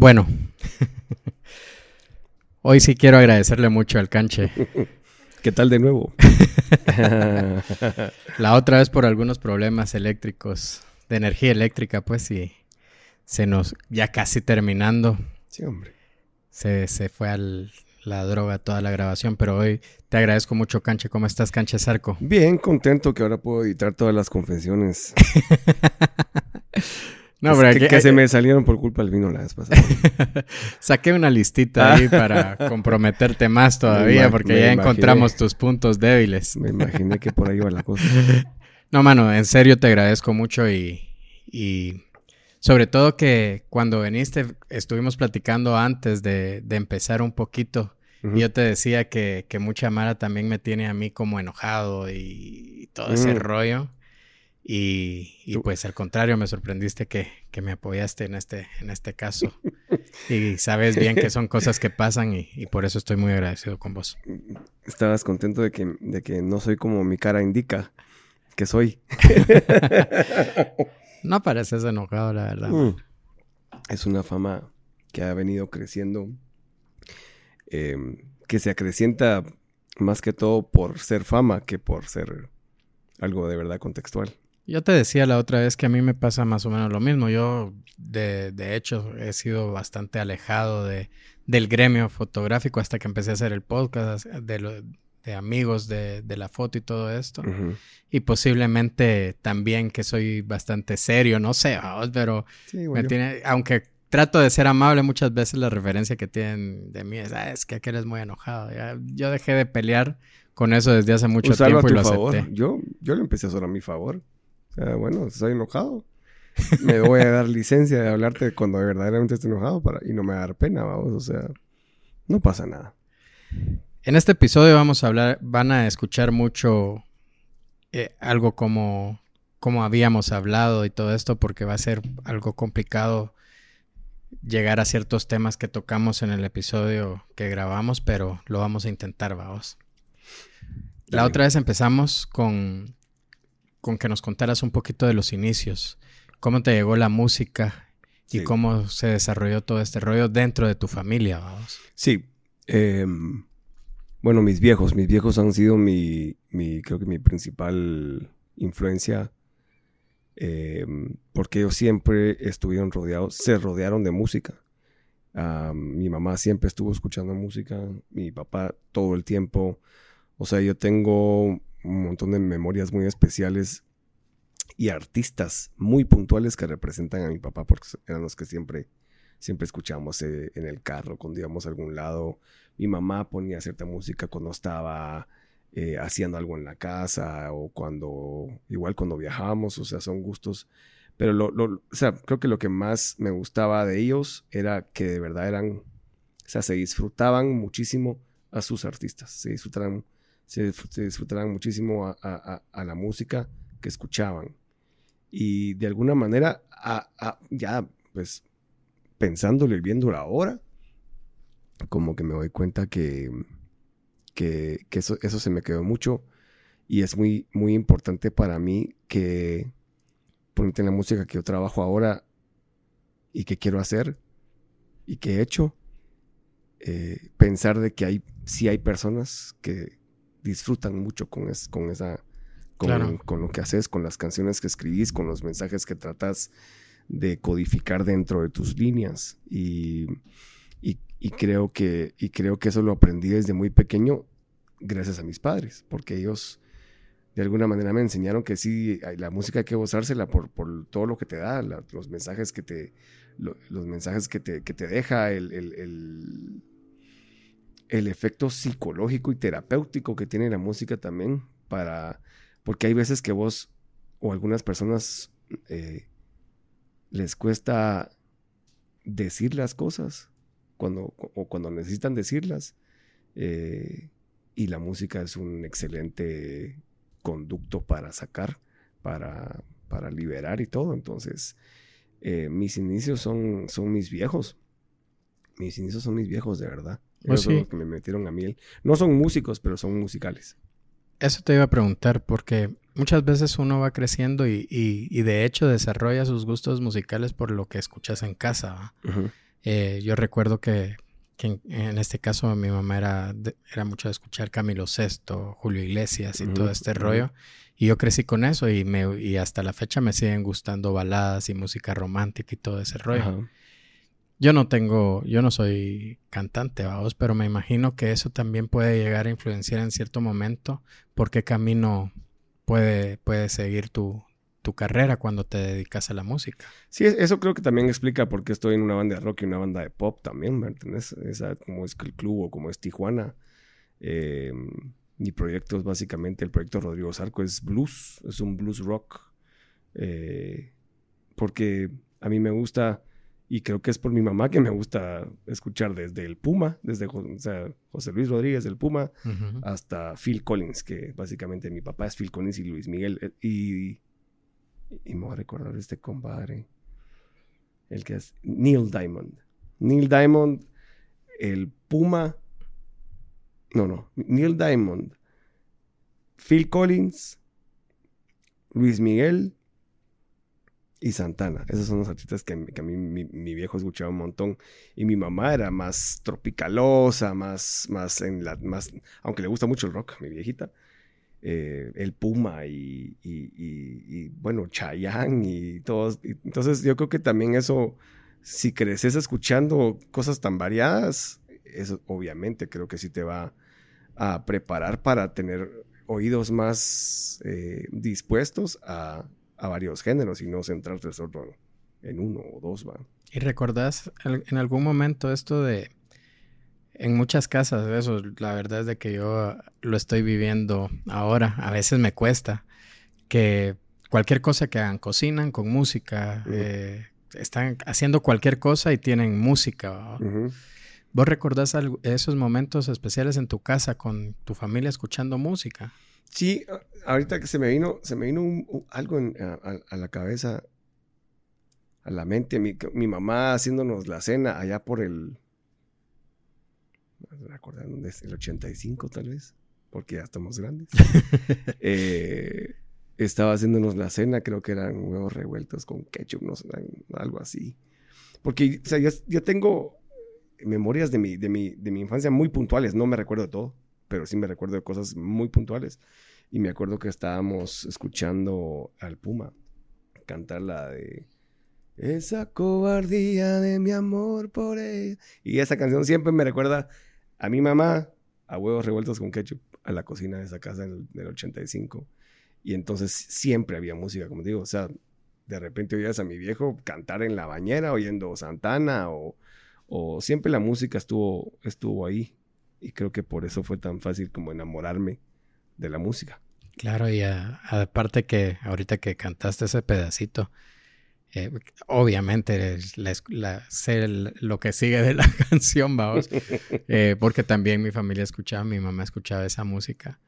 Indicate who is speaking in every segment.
Speaker 1: Bueno, hoy sí quiero agradecerle mucho al canche.
Speaker 2: ¿Qué tal de nuevo?
Speaker 1: La otra vez por algunos problemas eléctricos, de energía eléctrica, pues, y se nos, ya casi terminando.
Speaker 2: Sí, hombre.
Speaker 1: Se, se fue a la droga toda la grabación, pero hoy te agradezco mucho, Canche. ¿Cómo estás, Canche Zarco?
Speaker 2: Bien, contento que ahora puedo editar todas las confesiones.
Speaker 1: No,
Speaker 2: que,
Speaker 1: pero
Speaker 2: que, se me salieron por culpa del vino la vez pasada.
Speaker 1: Saqué una listita ahí para comprometerte más todavía, porque ya encontramos tus puntos débiles.
Speaker 2: Me imaginé que por ahí iba la cosa.
Speaker 1: No, mano, en serio te agradezco mucho y, y sobre todo que cuando viniste estuvimos platicando antes de, de empezar un poquito. Y yo te decía que, que, mucha Mara también me tiene a mí como enojado y, todo ese rollo. Y, y pues al contrario, me sorprendiste que, que, me apoyaste en este, en este caso. y sabes bien que son cosas que pasan y, y, por eso estoy muy agradecido con vos.
Speaker 2: Estabas contento de que, de que no soy como mi cara indica que soy.
Speaker 1: no pareces enojado, la verdad. Mm.
Speaker 2: Es una fama que ha venido creciendo, eh, que se acrecienta más que todo por ser fama que por ser algo de verdad contextual.
Speaker 1: Yo te decía la otra vez que a mí me pasa más o menos lo mismo. Yo, de, de hecho, he sido bastante alejado de, del gremio fotográfico hasta que empecé a hacer el podcast de, lo, de amigos de, de, la foto y todo esto. Uh -huh. Y posiblemente también que soy bastante serio, no sé, pero sí, me tiene, aunque trato de ser amable, muchas veces la referencia que tienen de mí es, ah, es que aquel es muy enojado. Ya, yo dejé de pelear con eso desde hace mucho
Speaker 2: Usarlo
Speaker 1: tiempo
Speaker 2: a tu
Speaker 1: y lo
Speaker 2: favor.
Speaker 1: acepté.
Speaker 2: Yo, yo lo empecé a hacer a mi favor. O sea, bueno, estoy enojado. me voy a dar licencia de hablarte cuando verdaderamente estoy enojado para, y no me va a dar pena, vamos. O sea, no pasa nada.
Speaker 1: En este episodio vamos a hablar, van a escuchar mucho eh, algo como, como habíamos hablado y todo esto, porque va a ser algo complicado llegar a ciertos temas que tocamos en el episodio que grabamos, pero lo vamos a intentar, vamos. La otra vez empezamos con, con que nos contaras un poquito de los inicios, cómo te llegó la música y sí. cómo se desarrolló todo este rollo dentro de tu familia, vamos.
Speaker 2: Sí. Eh, bueno, mis viejos, mis viejos han sido mi, mi creo que mi principal influencia, eh, porque ellos siempre estuvieron rodeados, se rodearon de música. Uh, mi mamá siempre estuvo escuchando música, mi papá todo el tiempo. O sea, yo tengo un montón de memorias muy especiales y artistas muy puntuales que representan a mi papá porque eran los que siempre, siempre escuchábamos eh, en el carro cuando íbamos a algún lado. Mi mamá ponía cierta música cuando estaba eh, haciendo algo en la casa o cuando, igual cuando viajábamos, o sea, son gustos. Pero lo, o sea, creo que lo que más me gustaba de ellos era que de verdad eran, o sea, se disfrutaban muchísimo a sus artistas, se disfrutaban, se, se disfrutaban muchísimo a, la música que escuchaban. Y de alguna manera, ya, pues, pensándolo y viéndolo ahora, como que me doy cuenta que, que, eso, eso, se me quedó mucho y es muy, muy importante para mí que ponerte en la música que yo trabajo ahora y que quiero hacer y que he hecho, eh, pensar de que hay, sí hay personas que disfrutan mucho con, es, con esa... Con, claro. con lo que haces, con las canciones que escribís, con los mensajes que tratas de codificar dentro de tus líneas. Y, y, y, creo que, y creo que eso lo aprendí desde muy pequeño gracias a mis padres, porque ellos de alguna manera me enseñaron que sí, la música hay que gozársela por, por todo lo que te da, la, los mensajes que te, lo, los mensajes que te, que te deja, el, el, el, el, efecto psicológico y terapéutico que tiene la música también, para, porque hay veces que vos o algunas personas eh, les cuesta decir las cosas cuando, o cuando necesitan decirlas. Eh, y la música es un excelente conducto para sacar, para, para liberar y todo. Entonces, eh, mis inicios son, son mis viejos. Mis inicios son mis viejos, de verdad. Oh, sí. los que me metieron a miel. No son músicos, pero son musicales.
Speaker 1: Eso te iba a preguntar, porque muchas veces uno va creciendo y, y, y de hecho desarrolla sus gustos musicales por lo que escuchas en casa. Uh -huh. Eh, yo recuerdo que, en, este caso mi mamá era, era mucho de escuchar Camilo Sesto, Julio Iglesias y todo este rollo. Y yo crecí con eso y, me, y hasta la fecha me siguen gustando baladas y música romántica y todo ese rollo. Yo no tengo, yo no soy cantante, vamos, pero me imagino que eso también puede llegar a influenciar en cierto momento por qué camino puede, puede seguir tu, tu carrera cuando te dedicas a la música.
Speaker 2: Sí, eso creo que también explica por qué estoy en una banda de rock y una banda de pop también, ¿me entiendes? Esa, como es el club o como es Tijuana. Eh, mi proyecto es básicamente, el proyecto Rodrigo Zarco es blues, es un blues rock. Eh, porque a mí me gusta y creo que es por mi mamá que me gusta escuchar desde el Puma, desde José Luis Rodríguez del Puma, hasta Phil Collins, que básicamente mi papá es Phil Collins y Luis Miguel. Eh, y, y me voy a recordar este compadre, el que es Neil Diamond. Neil Diamond, el Puma. No, no. Neil Diamond, Phil Collins, Luis Miguel y Santana. Esos son los artistas que, a mí mi, viejo escuchaba un montón. Y mi mamá era más tropicalosa, más, más en la, más, aunque le gusta mucho el rock, mi viejita. Eh, el Puma y, y, bueno, Chayanne y todos. entonces yo creo que también eso, si creces escuchando cosas tan variadas, eso obviamente creo que sí te va a preparar para tener oídos más eh, dispuestos a a varios géneros y no centrarte solo en uno o dos, ¿va?
Speaker 1: ¿Y recordás en algún momento esto de en muchas casas, eso, la verdad es de que yo lo estoy viviendo ahora, a veces me cuesta, que cualquier cosa que hagan, cocinan con música, eh, están haciendo cualquier cosa y tienen música. ¿Vos recordás esos momentos especiales en tu casa con tu familia escuchando música?
Speaker 2: Sí, ahorita que se me vino, se me vino algo a, la cabeza, a la mente. Mi, mamá haciéndonos la cena allá por el. No recordar dónde es, el 85 tal vez, porque ya estamos grandes. Eh, estaba haciéndonos la cena, creo que eran huevos revueltos con ketchup, no sé, algo así. Porque, o sea, yo, tengo memorias de mi, de, mi, de mi infancia muy puntuales, no me recuerdo de todo pero sí me recuerdo de cosas muy puntuales. Y me acuerdo que estábamos escuchando al Puma cantar la de Esa cobardía de mi amor por él. Y esa canción siempre me recuerda a mi mamá, a huevos revueltos con ketchup, a la cocina de esa casa en el, 85. Y entonces siempre había música, como digo, o sea, de repente oías a mi viejo cantar en la bañera oyendo Santana o, o siempre la música estuvo, estuvo ahí. Y creo que por eso fue tan fácil como enamorarme de la música.
Speaker 1: Claro, y aparte que ahorita que cantaste ese pedacito, eh, obviamente la, lo que sigue de la canción, vamos, eh, porque también mi familia escuchaba, mi mamá escuchaba esa música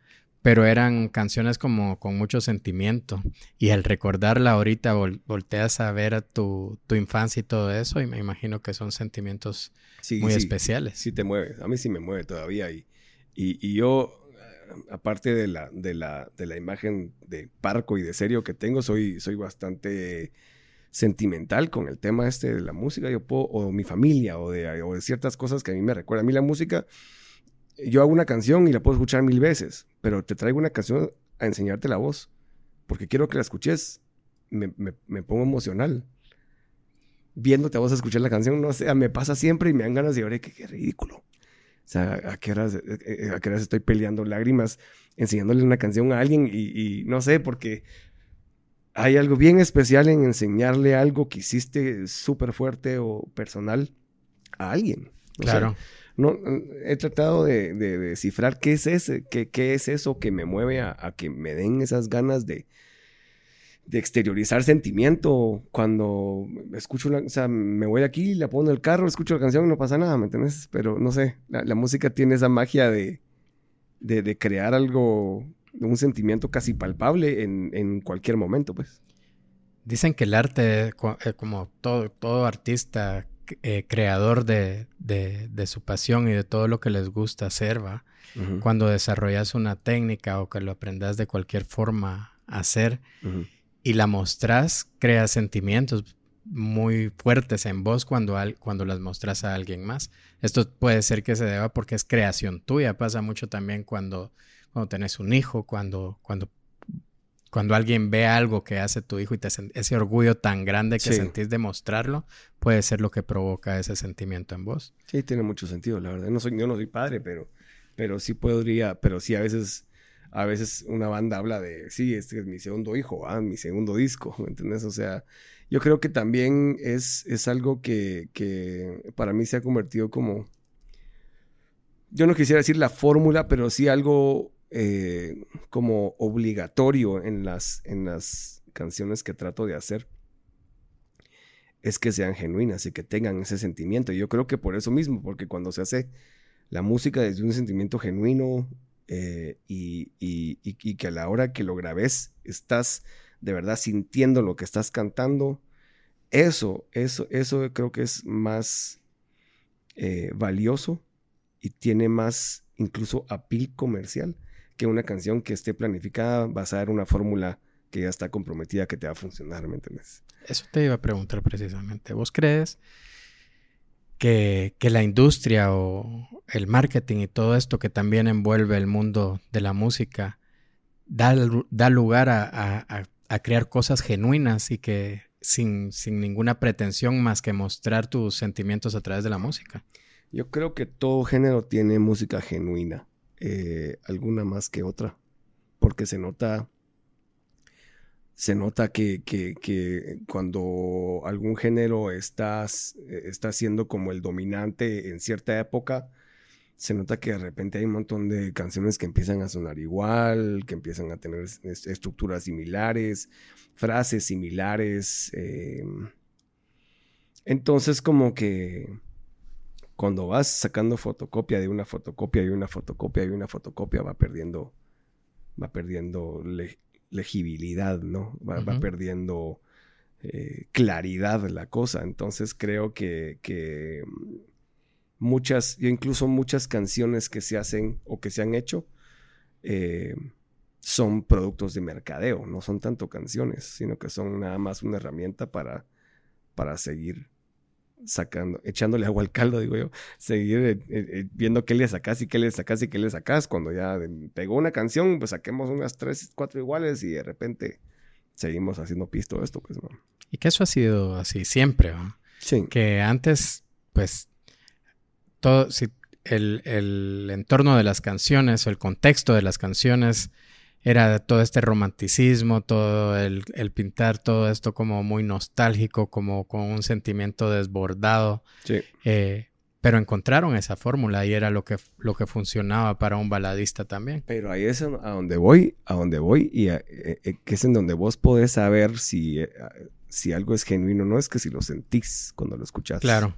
Speaker 1: pero eran canciones como con mucho sentimiento. Y al recordarla ahorita volteas a ver a tu, infancia y todo eso y me imagino que son sentimientos muy especiales.
Speaker 2: Sí, te mueve. A mí sí me mueve todavía. Y, y, yo, aparte de la, de, la, de la imagen de parco y de serio que tengo, soy, soy bastante sentimental con el tema este de la música. Yo puedo, o mi familia, o de, o de ciertas cosas que a mí me recuerdan. A mí la música yo hago una canción y la puedo escuchar mil veces, pero te traigo una canción a enseñarte la voz, porque quiero que la escuches. Me, pongo emocional. Viéndote a vos a escuchar la canción, no sé, me pasa siempre y me dan ganas de llorar, qué, qué ridículo. O sea, ¿a qué, horas, eh, eh, ¿a qué horas estoy peleando lágrimas enseñándole una canción a alguien? Y, y, no sé, porque hay algo bien especial en enseñarle algo que hiciste súper fuerte o personal a alguien.
Speaker 1: claro
Speaker 2: no, he tratado de, descifrar qué es ese, qué, qué, es eso que me mueve a, que me den esas ganas de, de exteriorizar sentimiento cuando escucho o sea, me voy aquí, la pongo en el carro, escucho la canción, no pasa nada, ¿me entiendes? Pero no sé, la, música tiene esa magia de, de, crear algo, un sentimiento casi palpable en, en cualquier momento, pues.
Speaker 1: Dicen que el arte, eh, como todo, todo artista eh, creador de, de, su pasión y de todo lo que les gusta hacer, ¿va? Cuando desarrollas una técnica o que lo aprendas de cualquier forma a hacer y la mostras, creas sentimientos. muy fuertes en vos cuando, cuando las mostras a alguien más. Esto puede ser que se deba porque es creación tuya. Pasa mucho también cuando, cuando tenés un hijo, cuando, cuando, cuando alguien ve algo que hace tu hijo y te ese orgullo tan grande que sentís de mostrarlo, puede ser lo que provoca ese sentimiento en vos.
Speaker 2: Sí, tiene mucho sentido, la verdad. No soy, yo no soy padre, pero, pero sí podría, pero sí a veces a veces una banda habla de, sí, este es mi segundo hijo, ah, mi segundo disco, ¿me entiendes? O sea, yo creo que también es, es algo que, que para mí se ha convertido como, yo no quisiera decir la fórmula, pero sí algo eh, como obligatorio en las, en las canciones que trato de hacer es que sean genuinas y que tengan ese sentimiento. Y yo creo que por eso mismo, porque cuando se hace la música desde un sentimiento genuino, eh, y, que a la hora que lo grabes estás de verdad sintiendo lo que estás cantando. Eso, eso, eso creo que es más eh, valioso y tiene más incluso apil comercial que una canción que esté planificada basada en una fórmula que ya está comprometida que te va a funcionar, ¿me entiendes?
Speaker 1: Eso te iba a preguntar precisamente. ¿Vos crees que, la industria o el marketing y todo esto que también envuelve el mundo de la música da, da lugar a, crear cosas genuinas y que sin, sin ninguna pretensión más que mostrar tus sentimientos a través de la música.
Speaker 2: Yo creo que todo género tiene música genuina, eh, alguna más que otra, porque se nota se nota que, cuando algún género está, está siendo como el dominante en cierta época, se nota que de repente hay un montón de canciones que empiezan a sonar igual, que empiezan a tener estructuras similares, frases similares. Em, entonces como que cuando vas sacando fotocopia de una fotocopia y una fotocopia y una fotocopia va perdiendo va perdiendo legibilidad, ¿no? Va, perdiendo eh, claridad la cosa. Entonces creo que, muchas, incluso muchas canciones que se hacen o que se han hecho, eh, son productos de mercadeo, no son tanto canciones, sino que son nada más una herramienta para, para seguir sacando, echándole agua al caldo, digo yo, seguir eh, eh, viendo qué le sacas y qué le sacas y qué le sacas. Cuando ya pegó una canción, pues saquemos unas tres, cuatro iguales y de repente seguimos haciendo pisto esto, pues, ¿no?
Speaker 1: Y que eso ha sido así siempre, ¿no?
Speaker 2: Sí.
Speaker 1: Que antes, pues, todo, si el, el entorno de las canciones o el contexto de las canciones era todo este romanticismo, todo el, pintar todo esto como muy nostálgico, como con un sentimiento desbordado.
Speaker 2: Sí.
Speaker 1: Eh, pero encontraron esa fórmula y era lo que, lo que funcionaba para un baladista también.
Speaker 2: Pero ahí es a donde voy, a donde voy y eh, eh, que es en donde vos podés saber si, si algo es genuino o no, es que si lo sentís cuando lo escuchás.
Speaker 1: Claro.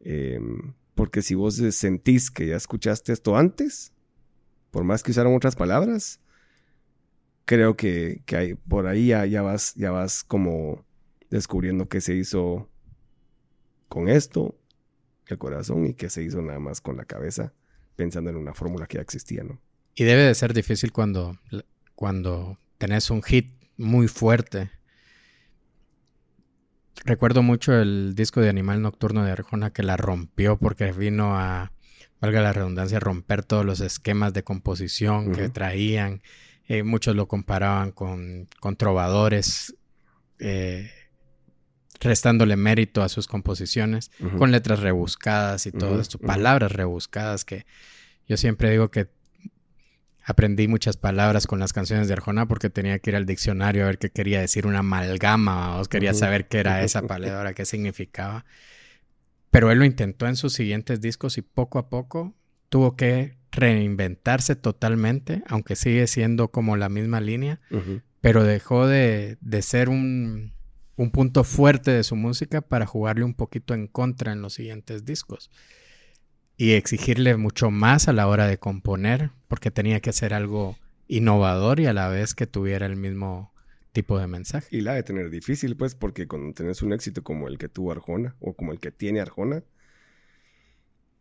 Speaker 2: Em, porque si vos sentís que ya escuchaste esto antes, por más que usaron otras palabras, creo que, hay, por ahí ya, vas, ya vas como descubriendo qué se hizo con esto, el corazón, y qué se hizo nada más con la cabeza, pensando en una fórmula que ya existía, ¿no?
Speaker 1: Y debe de ser difícil cuando, cuando tenés un hit muy fuerte. Recuerdo mucho el disco de Animal Nocturno de Arjona que la rompió porque vino a, valga la redundancia, romper todos los esquemas de composición que traían eh, muchos lo comparaban con, con trovadores, eh, restándole mérito a sus composiciones, con letras rebuscadas y todo esto, palabras rebuscadas que yo siempre digo que aprendí muchas palabras con las canciones de Arjona porque tenía que ir al diccionario a ver qué quería decir una amalgama, o quería saber qué era esa palabra, qué significaba. Pero él lo intentó en sus siguientes discos y poco a poco tuvo que reinventarse totalmente, aunque sigue siendo como la misma línea, pero dejó de, ser un, un, punto fuerte de su música para jugarle un poquito en contra en los siguientes discos. Y exigirle mucho más a la hora de componer, porque tenía que hacer algo innovador y a la vez que tuviera el mismo tipo de mensaje.
Speaker 2: Y la de tener difícil, pues, porque cuando tenés un éxito como el que tuvo Arjona o como el que tiene Arjona,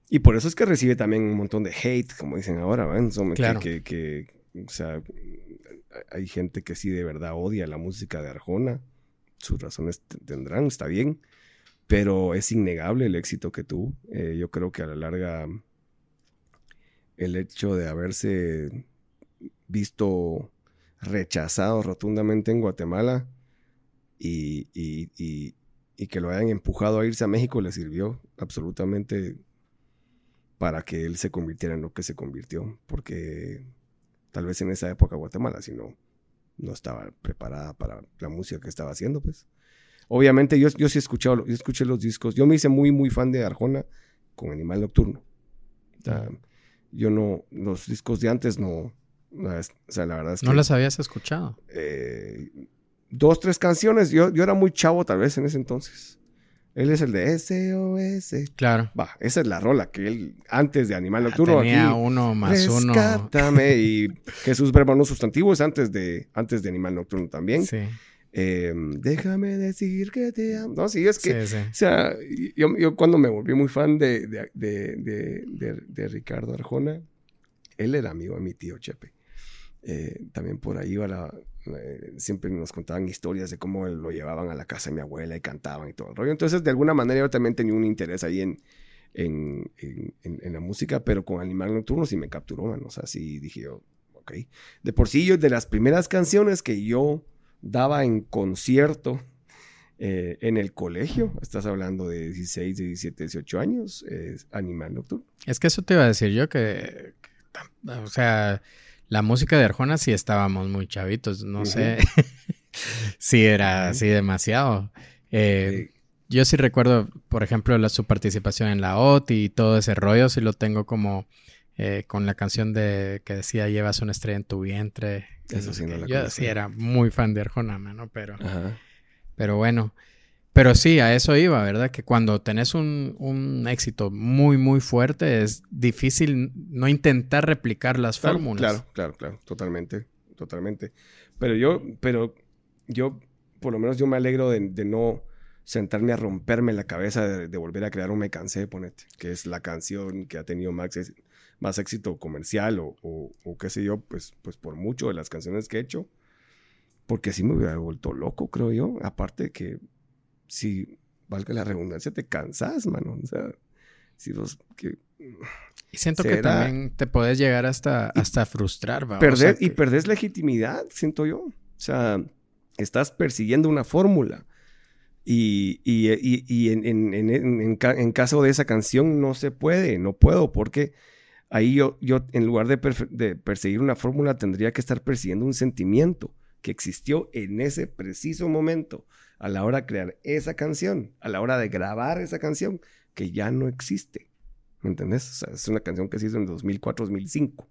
Speaker 2: y por eso es que recibe también un montón de hate, como dicen ahora, ¿ven? claro. que, que, o sea, hay gente que sí de verdad odia la música de Arjona sus razones tendrán, está bien, pero es innegable el éxito que tuvo. Eh, yo creo que a la larga el hecho de haberse visto rechazado rotundamente en Guatemala y, que lo hayan empujado a irse a México le sirvió absolutamente para que él se convirtiera en lo que se convirtió, porque tal vez en esa época Guatemala, si no, no estaba preparada para la música que estaba haciendo, pues. Obviamente yo, yo sí he escuchado, yo escuché los discos, yo me hice muy, muy fan de Arjona con Animal Nocturno. yo no, los discos de antes no, o sea, la verdad es
Speaker 1: ¿No las habías escuchado?
Speaker 2: Eh, dos, tres canciones, yo, yo era muy chavo tal vez en ese entonces. Él es el de SOS.
Speaker 1: Claro.
Speaker 2: Va, esa es la rola que él, antes de Animal ah, Nocturno.
Speaker 1: tenía uno más uno.
Speaker 2: y Jesús Verbo no sustantivo es antes de, antes de Animal Nocturno también. Sí. Em, déjame decir que te amo. No, sí, es que. Sí, sí. O sea, yo, yo, cuando me volví muy fan de, de, de, de, Ricardo Arjona, él era amigo de mi tío Chepe. Eh, también por ahí iba la, eh, siempre nos contaban historias de cómo lo llevaban a la casa de mi abuela y cantaban y todo el rollo. Entonces, de alguna manera yo también tenía un interés ahí en, en, en, la música, pero con Animal Nocturno sí me capturó, man. O sea, sí dije yo, ok. De por sí, yo de las primeras canciones que yo daba en concierto eh, en el colegio, estás hablando de 16, 17, 18 años, es Animal Nocturno.
Speaker 1: Es que eso te iba a decir yo que o sea la música de Arjona sí estábamos muy chavitos, no sé si era así demasiado. Eh, yo sí recuerdo, por ejemplo, su participación en la OT y todo ese rollo, sí lo tengo como eh, con la canción de que decía llevas una estrella en tu vientre.
Speaker 2: Eso sí no la
Speaker 1: Yo sí era muy fan de Arjona, ¿no? Pero, pero bueno. Pero sí, a eso iba, ¿verdad? Que cuando tenés un, éxito muy, muy fuerte, es difícil no intentar replicar las fórmulas.
Speaker 2: Claro, claro, claro, totalmente, totalmente. Pero yo, pero yo, por lo menos yo me alegro de, no sentarme a romperme la cabeza de, volver a crear un Me Cansé, ponete, que es la canción que ha tenido más, más éxito comercial o, o, qué sé yo, pues, pues por mucho de las canciones que he hecho. Porque así me hubiera vuelto loco, creo yo. Aparte que si, valga la redundancia, te cansas, mano. O sea, si vos... Que,
Speaker 1: y siento que también te puedes llegar hasta, hasta frustrar.
Speaker 2: Perder, Y perdés legitimidad, siento yo. O sea, estás persiguiendo una fórmula. Y, y, y, en, en, en, en, caso de esa canción no se puede, no puedo, porque ahí yo, yo en lugar de, de perseguir una fórmula, tendría que estar persiguiendo un sentimiento que existió en ese preciso momento a la hora de crear esa canción, a la hora de grabar esa canción, que ya no existe. ¿Me entendés? O sea, es una canción que se hizo en 2004, 2005.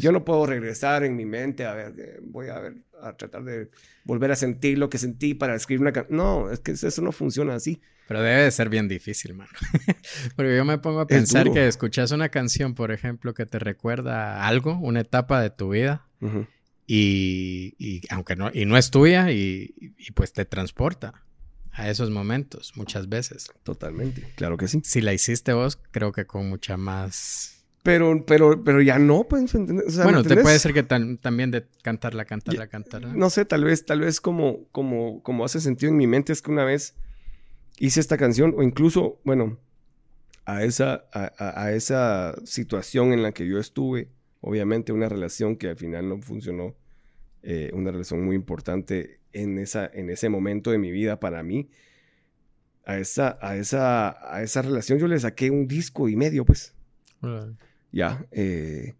Speaker 2: Yo no puedo regresar en mi mente a ver, eh, voy a ver, a tratar de volver a sentir lo que sentí para escribir una canción. No, es que eso no funciona así.
Speaker 1: Pero debe de ser bien difícil, mano. Porque yo me pongo a pensar que escuchas una canción, por ejemplo, que te recuerda algo, una etapa de tu vida, y, aunque no, y no es tuya y, pues te transporta a esos momentos muchas veces.
Speaker 2: Totalmente, claro que sí.
Speaker 1: Si la hiciste vos, creo que con mucha más...
Speaker 2: Pero, pero, pero ya no, pues,
Speaker 1: bueno, te puede ser que también de cantarla, cantarla, cantarla.
Speaker 2: No sé, tal vez, tal vez como, como, como hace sentido en mi mente es que una vez hice esta canción o incluso, bueno, a esa, a esa situación en la que yo estuve, obviamente una relación que al final no funcionó, eh, una relación muy importante en, esa, en ese momento de mi vida para mí. A esa, a, esa, a esa relación yo le saqué un disco y medio, pues. Ya. Eh,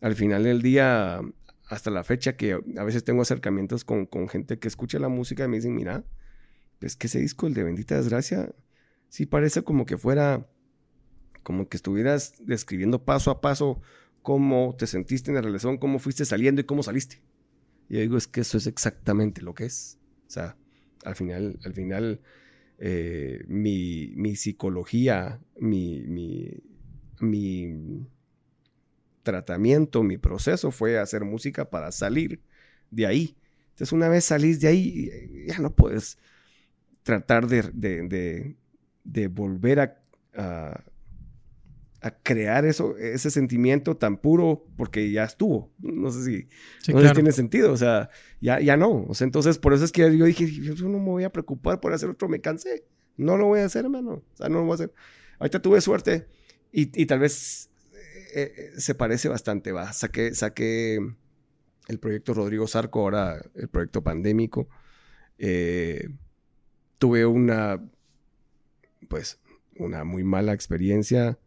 Speaker 2: al final del día, hasta la fecha, que a veces tengo acercamientos con, con gente que escucha la música y me dicen, mira, es que ese disco, el de Bendita Desgracia, sí parece como que fuera, como que estuvieras describiendo paso a paso cómo te sentiste en la relación, cómo fuiste saliendo y cómo saliste. Y yo digo, es que eso es exactamente lo que es. O sea, al final, al final, eh, mi, mi, psicología, mi, mi, mi tratamiento, mi proceso fue hacer música para salir de ahí. Entonces, una vez salís de ahí, ya no puedes tratar de, de, de, volver a crear eso, ese sentimiento tan puro porque ya estuvo. No sé si,
Speaker 1: Sí,
Speaker 2: no
Speaker 1: claro.
Speaker 2: tiene sentido. O sea, ya, ya no. O sea, entonces por eso es que yo dije, yo no me voy a preocupar por hacer otro, me cansé. No lo voy a hacer, hermano. O sea, no lo voy a hacer. Ahorita tuve suerte y, y tal vez eh, eh, se parece bastante. Va, saqué, saqué el proyecto Rodrigo Sarco, ahora el proyecto pandémico. Eh, tuve una, pues, una muy mala experiencia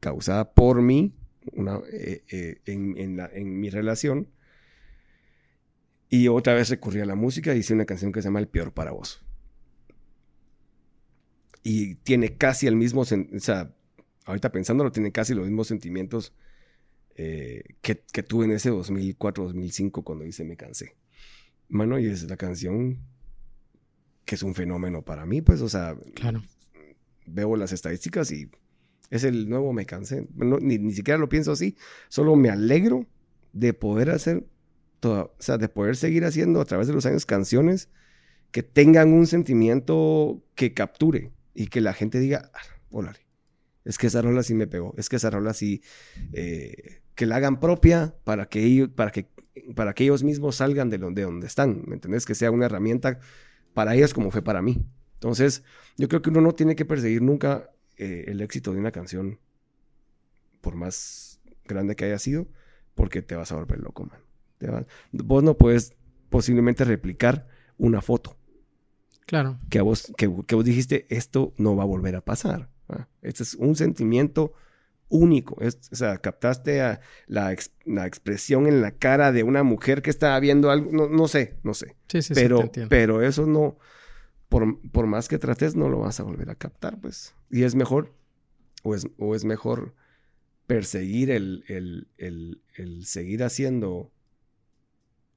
Speaker 2: causada por mí una, eh, eh, en, en la- en mi relación. Y otra vez recurrí a la música y hice una canción que se llama El Peor para Vos. Y tiene casi el mismo, o sea, ahorita pensándolo, tiene casi los mismos sentimientos eh, que, que tuve en ese 2004-2005 cuando hice Me Cansé. Mano, y es la canción que es un fenómeno para mí, pues, o sea,
Speaker 1: Claro.
Speaker 2: veo las estadísticas y es el nuevo Me Cansé. Ni, ni siquiera lo pienso así, solo me alegro de poder hacer, toda, o sea, de poder seguir haciendo a través de los años canciones que tengan un sentimiento que capture y que la gente diga, ah, órale, es que esa rola sí me pegó, es que esa rola sí, eh, que la hagan propia para que ellos, para que, para que ellos mismos salgan de, lo- de donde están, ¿me entendés? Que sea una herramienta para ellos como fue para mí. Entonces, yo creo que uno no tiene que perseguir nunca eh, el éxito de una canción, por más grande que haya sido, porque te vas a volver loco, man. Te vas- Vos no puedes posiblemente replicar una foto
Speaker 1: Claro.
Speaker 2: que, a vos, que, que vos dijiste, esto no va a volver a pasar. Este es un sentimiento único. Es- o sea, captaste a la, ex- la expresión en la cara de una mujer que estaba viendo algo, no, no sé, no sé.
Speaker 1: Sí, sí, sí,
Speaker 2: pero,
Speaker 1: te entiendo.
Speaker 2: pero eso no, por, por más que trates, no lo vas a volver a captar, pues. Y es mejor, o es, o es mejor perseguir el, el, el, seguir haciendo,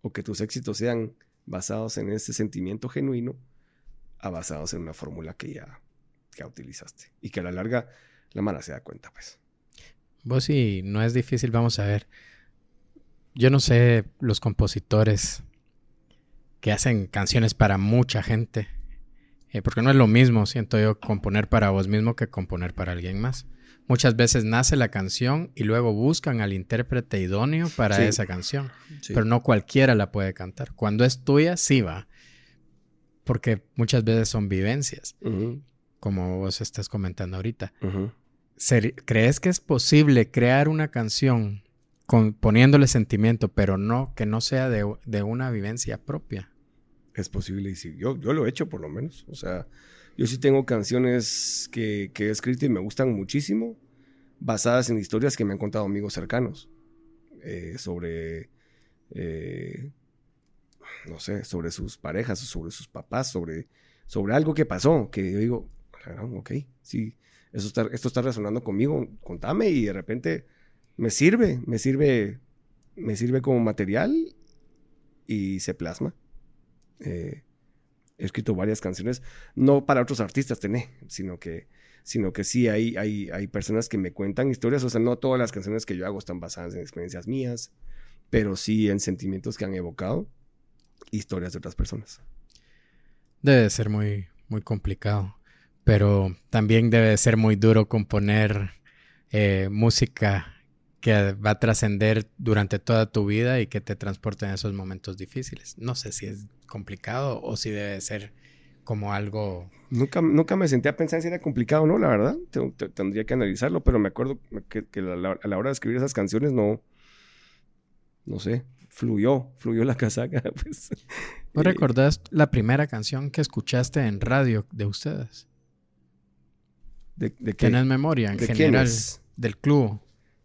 Speaker 2: o que tus éxitos sean basados en ese sentimiento genuino, a basados en una fórmula que ya, que ya utilizaste. Y que a la larga la mala se da cuenta, pues.
Speaker 1: Vos sí, no es difícil, vamos a ver. Yo no sé los compositores que hacen canciones para mucha gente. Eh, porque no es lo mismo, siento yo, componer para vos mismo que componer para alguien más. Muchas veces nace la canción y luego buscan al intérprete idóneo para
Speaker 2: Sí.
Speaker 1: esa canción. Pero no cualquiera la puede cantar. Cuando es tuya, sí va. Porque muchas veces son vivencias, como vos estás comentando ahorita. ¿Crees que es posible crear una canción con, poniéndole sentimiento, pero no que no sea de, de una vivencia propia?
Speaker 2: Es posible y sí. Yo, yo lo he hecho por lo menos. O sea, yo sí tengo canciones que, que he escrito y me gustan muchísimo, basadas en historias que me han contado amigos cercanos. eh, sobre, eh, no sé, sobre sus parejas, sobre sus papás, sobre, sobre algo que pasó, que yo digo, "Ah, ok, sí, eso está, esto está resonando conmigo, contame y de repente me sirve, me sirve, me sirve como material y se plasma. Eh, he escrito varias canciones, no para otros artistas, tené, sino que, sino que sí hay, hay, hay personas que me cuentan historias, o sea, no todas las canciones que yo hago están basadas en experiencias mías, pero sí en sentimientos que han evocado historias de otras personas.
Speaker 1: Debe de ser muy, muy complicado. Pero también debe de ser muy duro componer eh, música que va a trascender durante toda tu vida y que te transporte en esos momentos difíciles. No sé si es complicado o si debe ser como algo...
Speaker 2: Nunca, nunca me senté a pensar si era complicado o no, la verdad. Te- te- tendría que analizarlo, pero me acuerdo que, que a, la, a la hora de escribir esas canciones no, no sé, fluyó, fluyó la casaca. Pues.
Speaker 1: ¿No
Speaker 2: Eh,
Speaker 1: recordás la primera canción que escuchaste en radio de ustedes?
Speaker 2: ¿De, de qué?
Speaker 1: ¿Tenés memoria en
Speaker 2: ¿De
Speaker 1: general del club?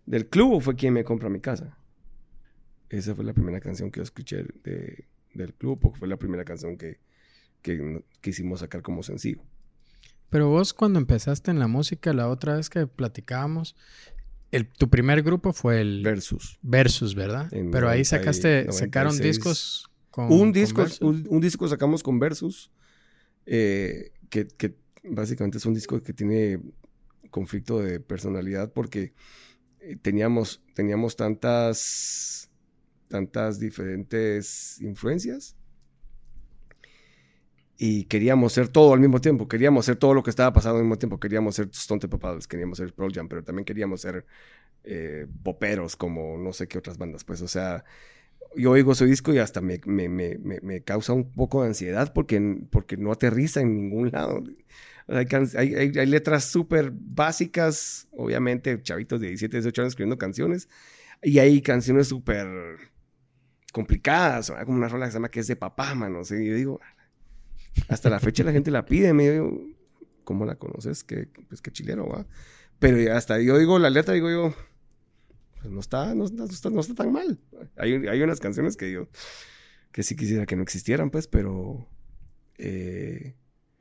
Speaker 2: Del club fue quien me compra mi casa. Esa fue la primera canción que yo escuché de- del club, porque fue la primera canción que, que quisimos sacar como sencillo.
Speaker 1: Pero vos cuando empezaste en la música, la otra vez que platicábamos, el, tu primer grupo fue el
Speaker 2: Versus.
Speaker 1: Versus, ¿verdad?
Speaker 2: En
Speaker 1: Pero ahí
Speaker 2: 90 y
Speaker 1: sacaste, sacaron
Speaker 2: 96.
Speaker 1: discos con...
Speaker 2: un disco, un disco sacamos con Versus, eh, que, que básicamente es un disco que tiene conflicto de personalidad porque eh, teníamos, teníamos tantas, tantas diferentes influencias y queríamos ser todo al mismo tiempo. Queríamos ser todo lo que estaba pasando al mismo tiempo. Queríamos ser Stone Temple Pilots, queríamos ser Pearl Jam, pero también queríamos ser eh, poperos como no sé qué otras bandas. Pues, o sea, yo oigo su disco y hasta me, me, me, me causa un poco de ansiedad porque, porque no aterriza en ningún lado. Hay, hay, hay, letras súper básicas, obviamente, chavitos de 17, 18 años escribiendo canciones, y hay canciones súper complicadas, como una rola que se llama que es de papá, mano. ¿sí? Y yo digo, hasta la fecha la gente la pide, me digo, ¿cómo la conoces? Que, pues qué chilero, va. Pero hasta yo digo la letra, digo yo, pues no está, no, está, no está tan mal. Hay, hay unas canciones que yo, que sí quisiera que no existieran, pues, pero... Eh,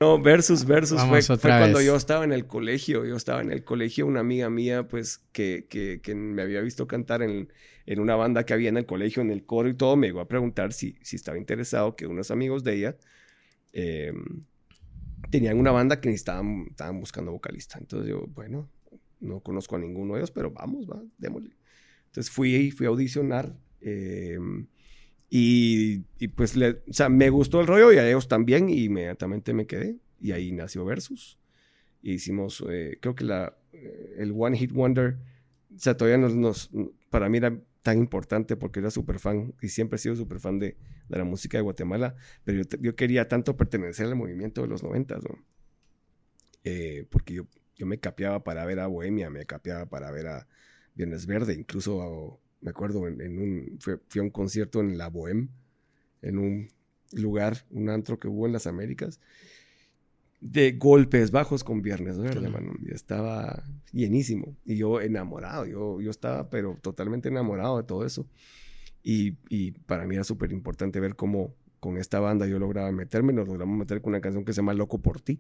Speaker 2: no, versus, versus fue, cuando yo estaba en el colegio. Yo estaba en el colegio, una amiga mía, pues, que, que, que me había visto cantar en, en, una banda que había en el colegio, en el coro y todo, me llegó a preguntar si, si estaba interesado, que unos amigos de ella em, tenían una banda que estaban, estaban buscando vocalista. Entonces yo, bueno, no conozco a ninguno de ellos, pero vamos, va, démosle. Entonces fui, fui a audicionar. Eh, y, pues, le, o sea, me gustó el rollo y a ellos también, y inmediatamente me quedé. Y ahí nació Versus. Y hicimos, eh, creo que la, eh, el One Hit Wonder, o sea, todavía nos, nos para mí era tan importante porque era súper fan y siempre he sido súper fan de, la música de Guatemala, pero yo, yo, quería tanto pertenecer al movimiento de los noventas, ¿no? Eh, porque yo, yo me capeaba para ver a Bohemia, me capeaba para ver a Viernes Verde, incluso me acuerdo, en, un, fui, a un concierto en la Bohème, en un lugar, un antro que hubo en las Américas, de golpes bajos con Viernes Verde, Y estaba llenísimo. Y yo enamorado, yo, yo estaba, pero totalmente enamorado de todo eso. Y, y para mí era súper importante ver cómo con esta banda yo lograba meterme, nos logramos meter con una canción que se llama Loco por ti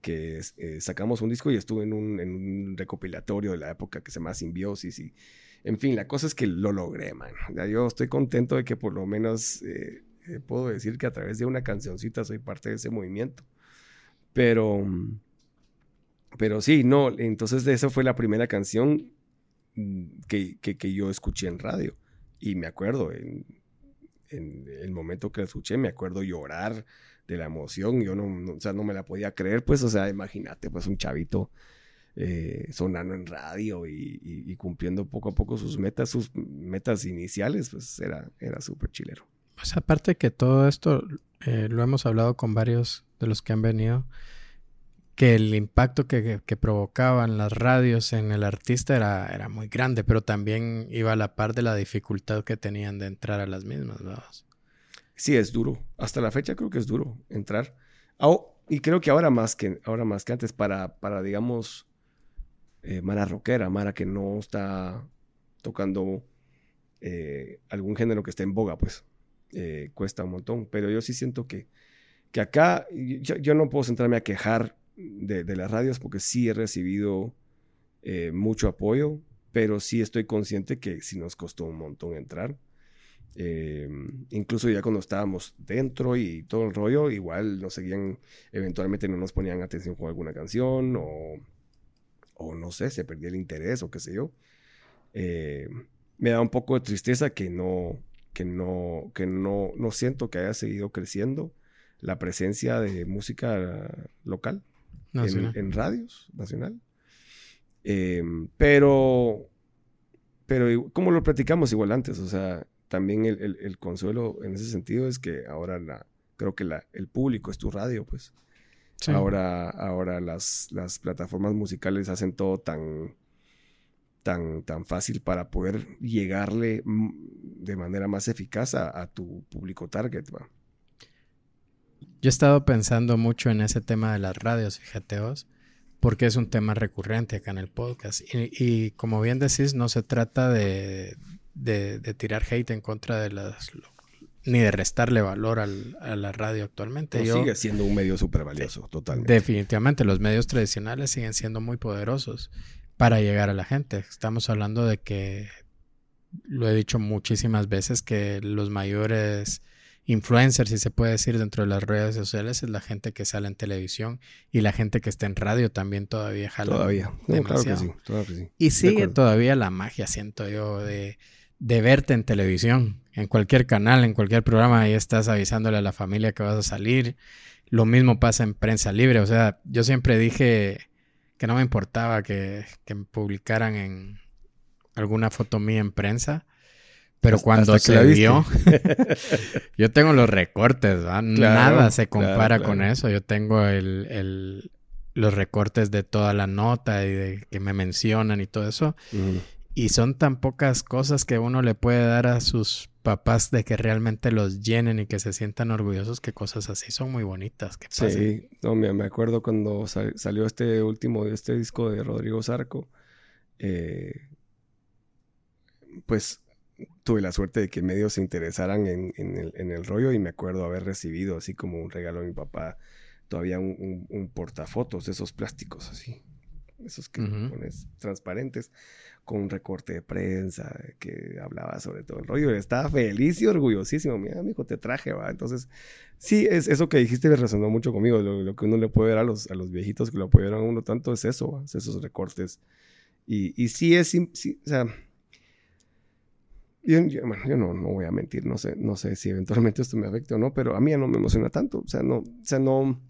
Speaker 2: que eh, sacamos un disco y estuve en un, en un, recopilatorio de la época que se llama Simbiosis y en fin, la cosa es que lo logré, man. Yo estoy contento de que por lo menos eh, eh, puedo decir que a través de una cancioncita soy parte de ese movimiento. Pero, pero sí, no, entonces esa fue la primera canción mm, que, que, yo escuché en radio. Y me acuerdo, en, el momento que la escuché, me acuerdo llorar de la emoción. Yo no, o sea, no me la podía creer, pues, o sea, imagínate, pues un chavito eh, sonando en radio y, cumpliendo poco a poco sus metas, sus metas iniciales, pues era, era súper chilero.
Speaker 1: Pues aparte que todo esto eh, lo hemos hablado con varios de los que han venido, que el impacto que, provocaban las radios en el artista era, era, muy grande, pero también iba a la par de la dificultad que tenían de entrar a las mismas, ¿no?
Speaker 2: Sí, es duro. Hasta la fecha creo que es duro entrar. y creo que ahora más que, ahora más que antes, para, para digamos, eh, Mara rockera, Mara que no está tocando eh, algún género que esté en boga, pues eh, cuesta un montón. Pero yo sí siento que, que acá yo, no puedo centrarme a quejar de, las radios porque sí he recibido mucho apoyo, pero sí estoy consciente que sí nos costó un montón entrar. incluso ya cuando estábamos dentro y todo el rollo, igual nos seguían, eventualmente no nos ponían atención con alguna canción o o no sé, se perdió el interés o qué sé yo. Eh, me da un poco de tristeza que no, que no, que no, no siento que haya seguido creciendo la presencia de música local en, radios nacional. Eh, pero, pero como lo platicamos igual antes, o sea, también el, consuelo en ese sentido es que ahora la, creo que la, el público es tu radio, pues. Ahora, ahora las, las plataformas musicales hacen todo tan, tan, tan fácil para poder llegarle de manera más eficaz a, tu público target. ¿va?
Speaker 1: Yo he estado pensando mucho en ese tema de las radios y GTOs porque es un tema recurrente acá en el podcast. Y, como bien decís, no se trata de, de, de, tirar hate en contra de las ni de restarle valor al, a la radio actualmente.
Speaker 2: sigue siendo un medio súper valioso, totalmente.
Speaker 1: Definitivamente, los medios tradicionales siguen siendo muy poderosos para llegar a la gente. Estamos hablando de que, lo he dicho muchísimas veces, que los mayores influencers, si se puede decir, dentro de las redes sociales es la gente que sale en televisión y la gente que está en radio también todavía jala.
Speaker 2: Todavía, claro que sí,
Speaker 1: Y sigue todavía la magia, siento yo, de, de verte en televisión en cualquier canal, en cualquier programa, ahí estás avisándole a la familia que vas a salir. Lo mismo pasa en prensa libre. O sea, yo siempre dije que no me importaba que, que me publicaran en alguna foto mía en prensa. Pero cuando se vio, yo tengo los recortes, nada se compara con eso. Yo tengo el, los recortes de toda la nota y de que me mencionan y todo eso. Y son tan pocas cosas que uno le puede dar a sus papás de que realmente los llenen y que se sientan orgullosos que cosas así son muy bonitas. Que
Speaker 2: sí, no, me, acuerdo cuando salió este último, este disco de Rodrigo Zarco. Eh, pues tuve la suerte de que medios se interesaran en, el, rollo y me acuerdo haber recibido así como un regalo de mi papá, todavía un, portafotos de esos plásticos así, esos que pones transparentes, con un recorte de prensa que hablaba sobre todo el rollo. Estaba feliz y orgullosísimo. Mira, hijo, te traje, va. Entonces, sí, es, eso que dijiste me resonó mucho conmigo. Lo, que uno le puede ver a los, a los viejitos que lo apoyaron a uno tanto es eso, esos recortes. Y, y sí es, sí, o sea, yo, bueno, yo no, no voy a mentir, no sé, no sé si eventualmente esto me afecte o no, pero a mí ya no me emociona tanto. O sea, no, o sea, no.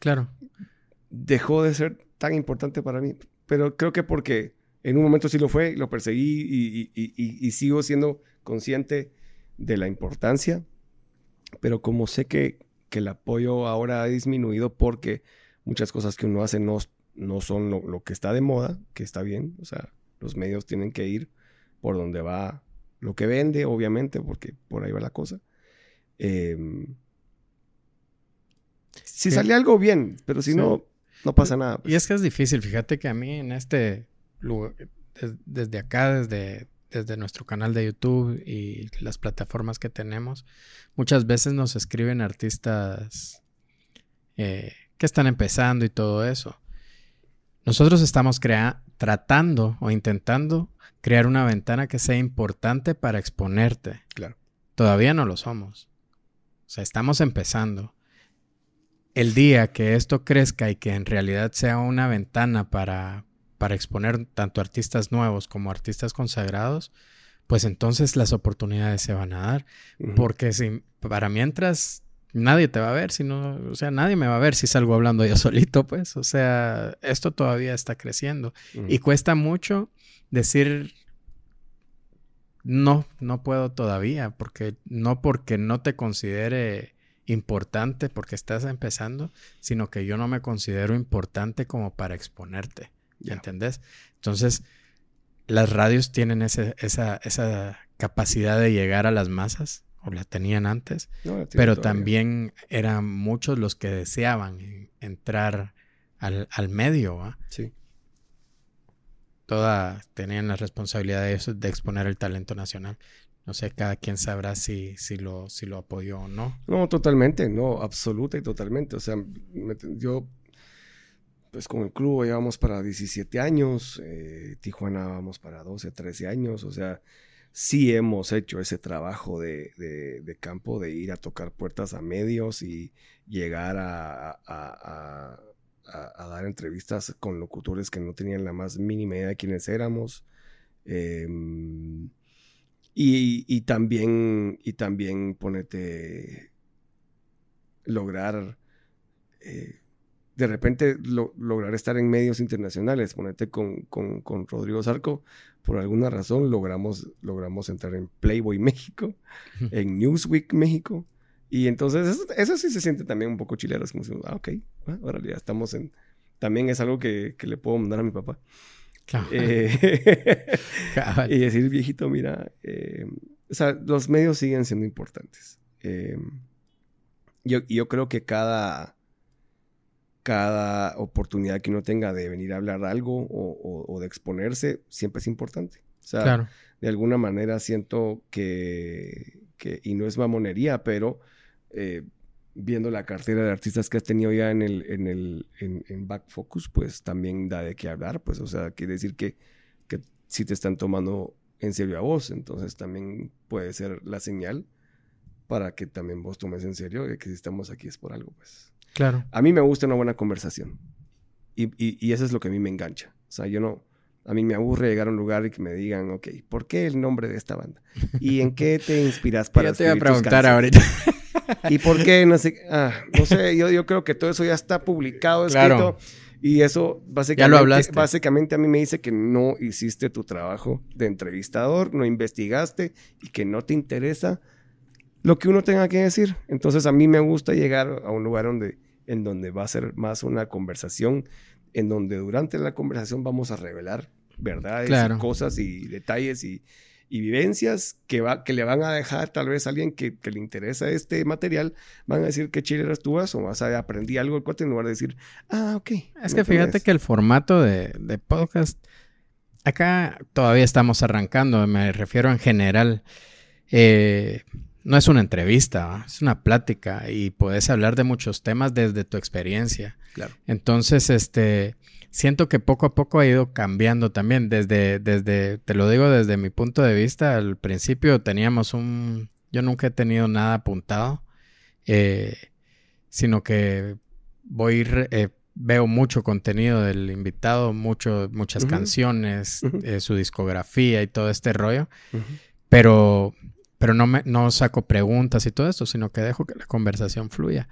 Speaker 1: Claro.
Speaker 2: Dejó de ser tan importante para mí. Pero creo que porque en un momento sí lo fue, lo perseguí y, y, y, sigo siendo consciente de la importancia. Pero como sé que, que, el apoyo ahora ha disminuido porque muchas cosas que uno hace no, no son lo, lo que está de moda, que está bien. O sea, los medios tienen que ir por donde va lo que vende, obviamente, porque por ahí va la cosa. Em, si sale algo bien, pero si no, no pasa nada.
Speaker 1: Y es que es difícil, fíjate que a mí en este lugar, desde acá, desde, desde nuestro canal de YouTube y las plataformas que tenemos, muchas veces nos escriben artistas eh, que están empezando y todo eso. Nosotros estamos tratando o intentando crear una ventana que sea importante para exponerte.
Speaker 2: Claro.
Speaker 1: Todavía no lo somos. O sea, estamos empezando. El día que esto crezca y que en realidad sea una ventana para, para exponer tanto artistas nuevos como artistas consagrados, pues entonces las oportunidades se van a dar. Porque si para mientras nadie te va a ver, si no, o sea, nadie me va a ver si salgo hablando yo solito, pues, o sea, esto todavía está creciendo. Y cuesta mucho decir no, no puedo todavía, porque no porque no te considere importante porque estás empezando, sino que yo no me considero importante como para exponerte, ¿entendés? Entonces, las radios tienen esa, esa capacidad de llegar a las masas, o la tenían antes, pero también eran muchos los que deseaban entrar al, al medio.
Speaker 2: Sí
Speaker 1: todas tenían la responsabilidad de, eso, de exponer el talento nacional. No sé, cada quien sabrá si, si, lo, si lo apoyó o no.
Speaker 2: No, totalmente, no, absoluta y totalmente. O sea, yo, pues con el club llevamos para 17 años, eh, Tijuana vamos para 12, 13 años, o sea, sí hemos hecho ese trabajo de, de, campo, de ir a tocar puertas a medios y llegar a a, dar entrevistas con locutores que no tenían la más mínima idea de quiénes éramos. Em, y, también, y también ponete, lograr, eh, de repente lograr estar en medios internacionales, ponete con, con, Rodrigo Zarco, por alguna razón logramos, logramos entrar en Playboy México, en Newsweek México, y entonces eso, sí se siente también un poco chilero. Es como, ah, ok, ahora ya estamos en... También es algo que, le puedo mandar a mi papá. Eh, y decir, viejito, mira, eh, o sea, los medios siguen siendo importantes. Eh, yo, yo creo que cada, cada oportunidad que uno tenga de venir a hablar algo o, de exponerse siempre es importante. O sea, de alguna manera siento que, que, y no es mamonería, pero eh, viendo la cartera de artistas que has tenido ya en el, en el, en, Back Focus, pues también da de qué hablar, pues, o sea, quiere decir que, que si te están tomando en serio a vos, entonces también puede ser la señal para que también vos tomes en serio que si estamos aquí es por algo, pues.
Speaker 1: Claro.
Speaker 2: A mí me gusta una buena conversación y, y, y eso es lo que a mí me engancha. O sea, yo no, A mí me aburre llegar a un lugar y que me digan, ok, ¿por qué el nombre de esta banda? ¿Y en qué te inspiras para
Speaker 1: Ya te voy a preguntar ahorita.
Speaker 2: ¿Y por qué? No sé, ah, no sé, yo, yo creo que todo eso ya está publicado, escrito.
Speaker 1: Claro.
Speaker 2: Y eso básicamente, a mí me dice que no hiciste tu trabajo de entrevistador, no investigaste y que no te interesa lo que uno tenga que decir. Entonces a mí me gusta llegar a un lugar donde, en donde va a ser más una conversación, en donde durante la conversación vamos a revelar verdades,
Speaker 1: Claro.
Speaker 2: y cosas y detalles y, y vivencias que, va, que le van a dejar tal vez a alguien que, que le interesa este material, van a decir qué chile eras tú eso, vas a aprendí algo del cuate en lugar de decir, ah, ok.
Speaker 1: Es
Speaker 2: ¿me
Speaker 1: que fíjate que el formato de, de podcast, acá todavía estamos arrancando, me refiero en general. Eh, no es una entrevista, es una plática y puedes hablar de muchos temas desde tu experiencia.
Speaker 2: Claro.
Speaker 1: Entonces, este, siento que poco a poco ha ido cambiando también. Desde, desde, te lo digo desde mi punto de vista, al principio teníamos un, yo nunca he tenido nada apuntado, eh, sino que voy, eh, veo mucho contenido del invitado, mucho, muchas canciones, eh, su discografía y todo este rollo, pero, pero no, me, no saco preguntas y todo esto, sino que dejo que la conversación fluya.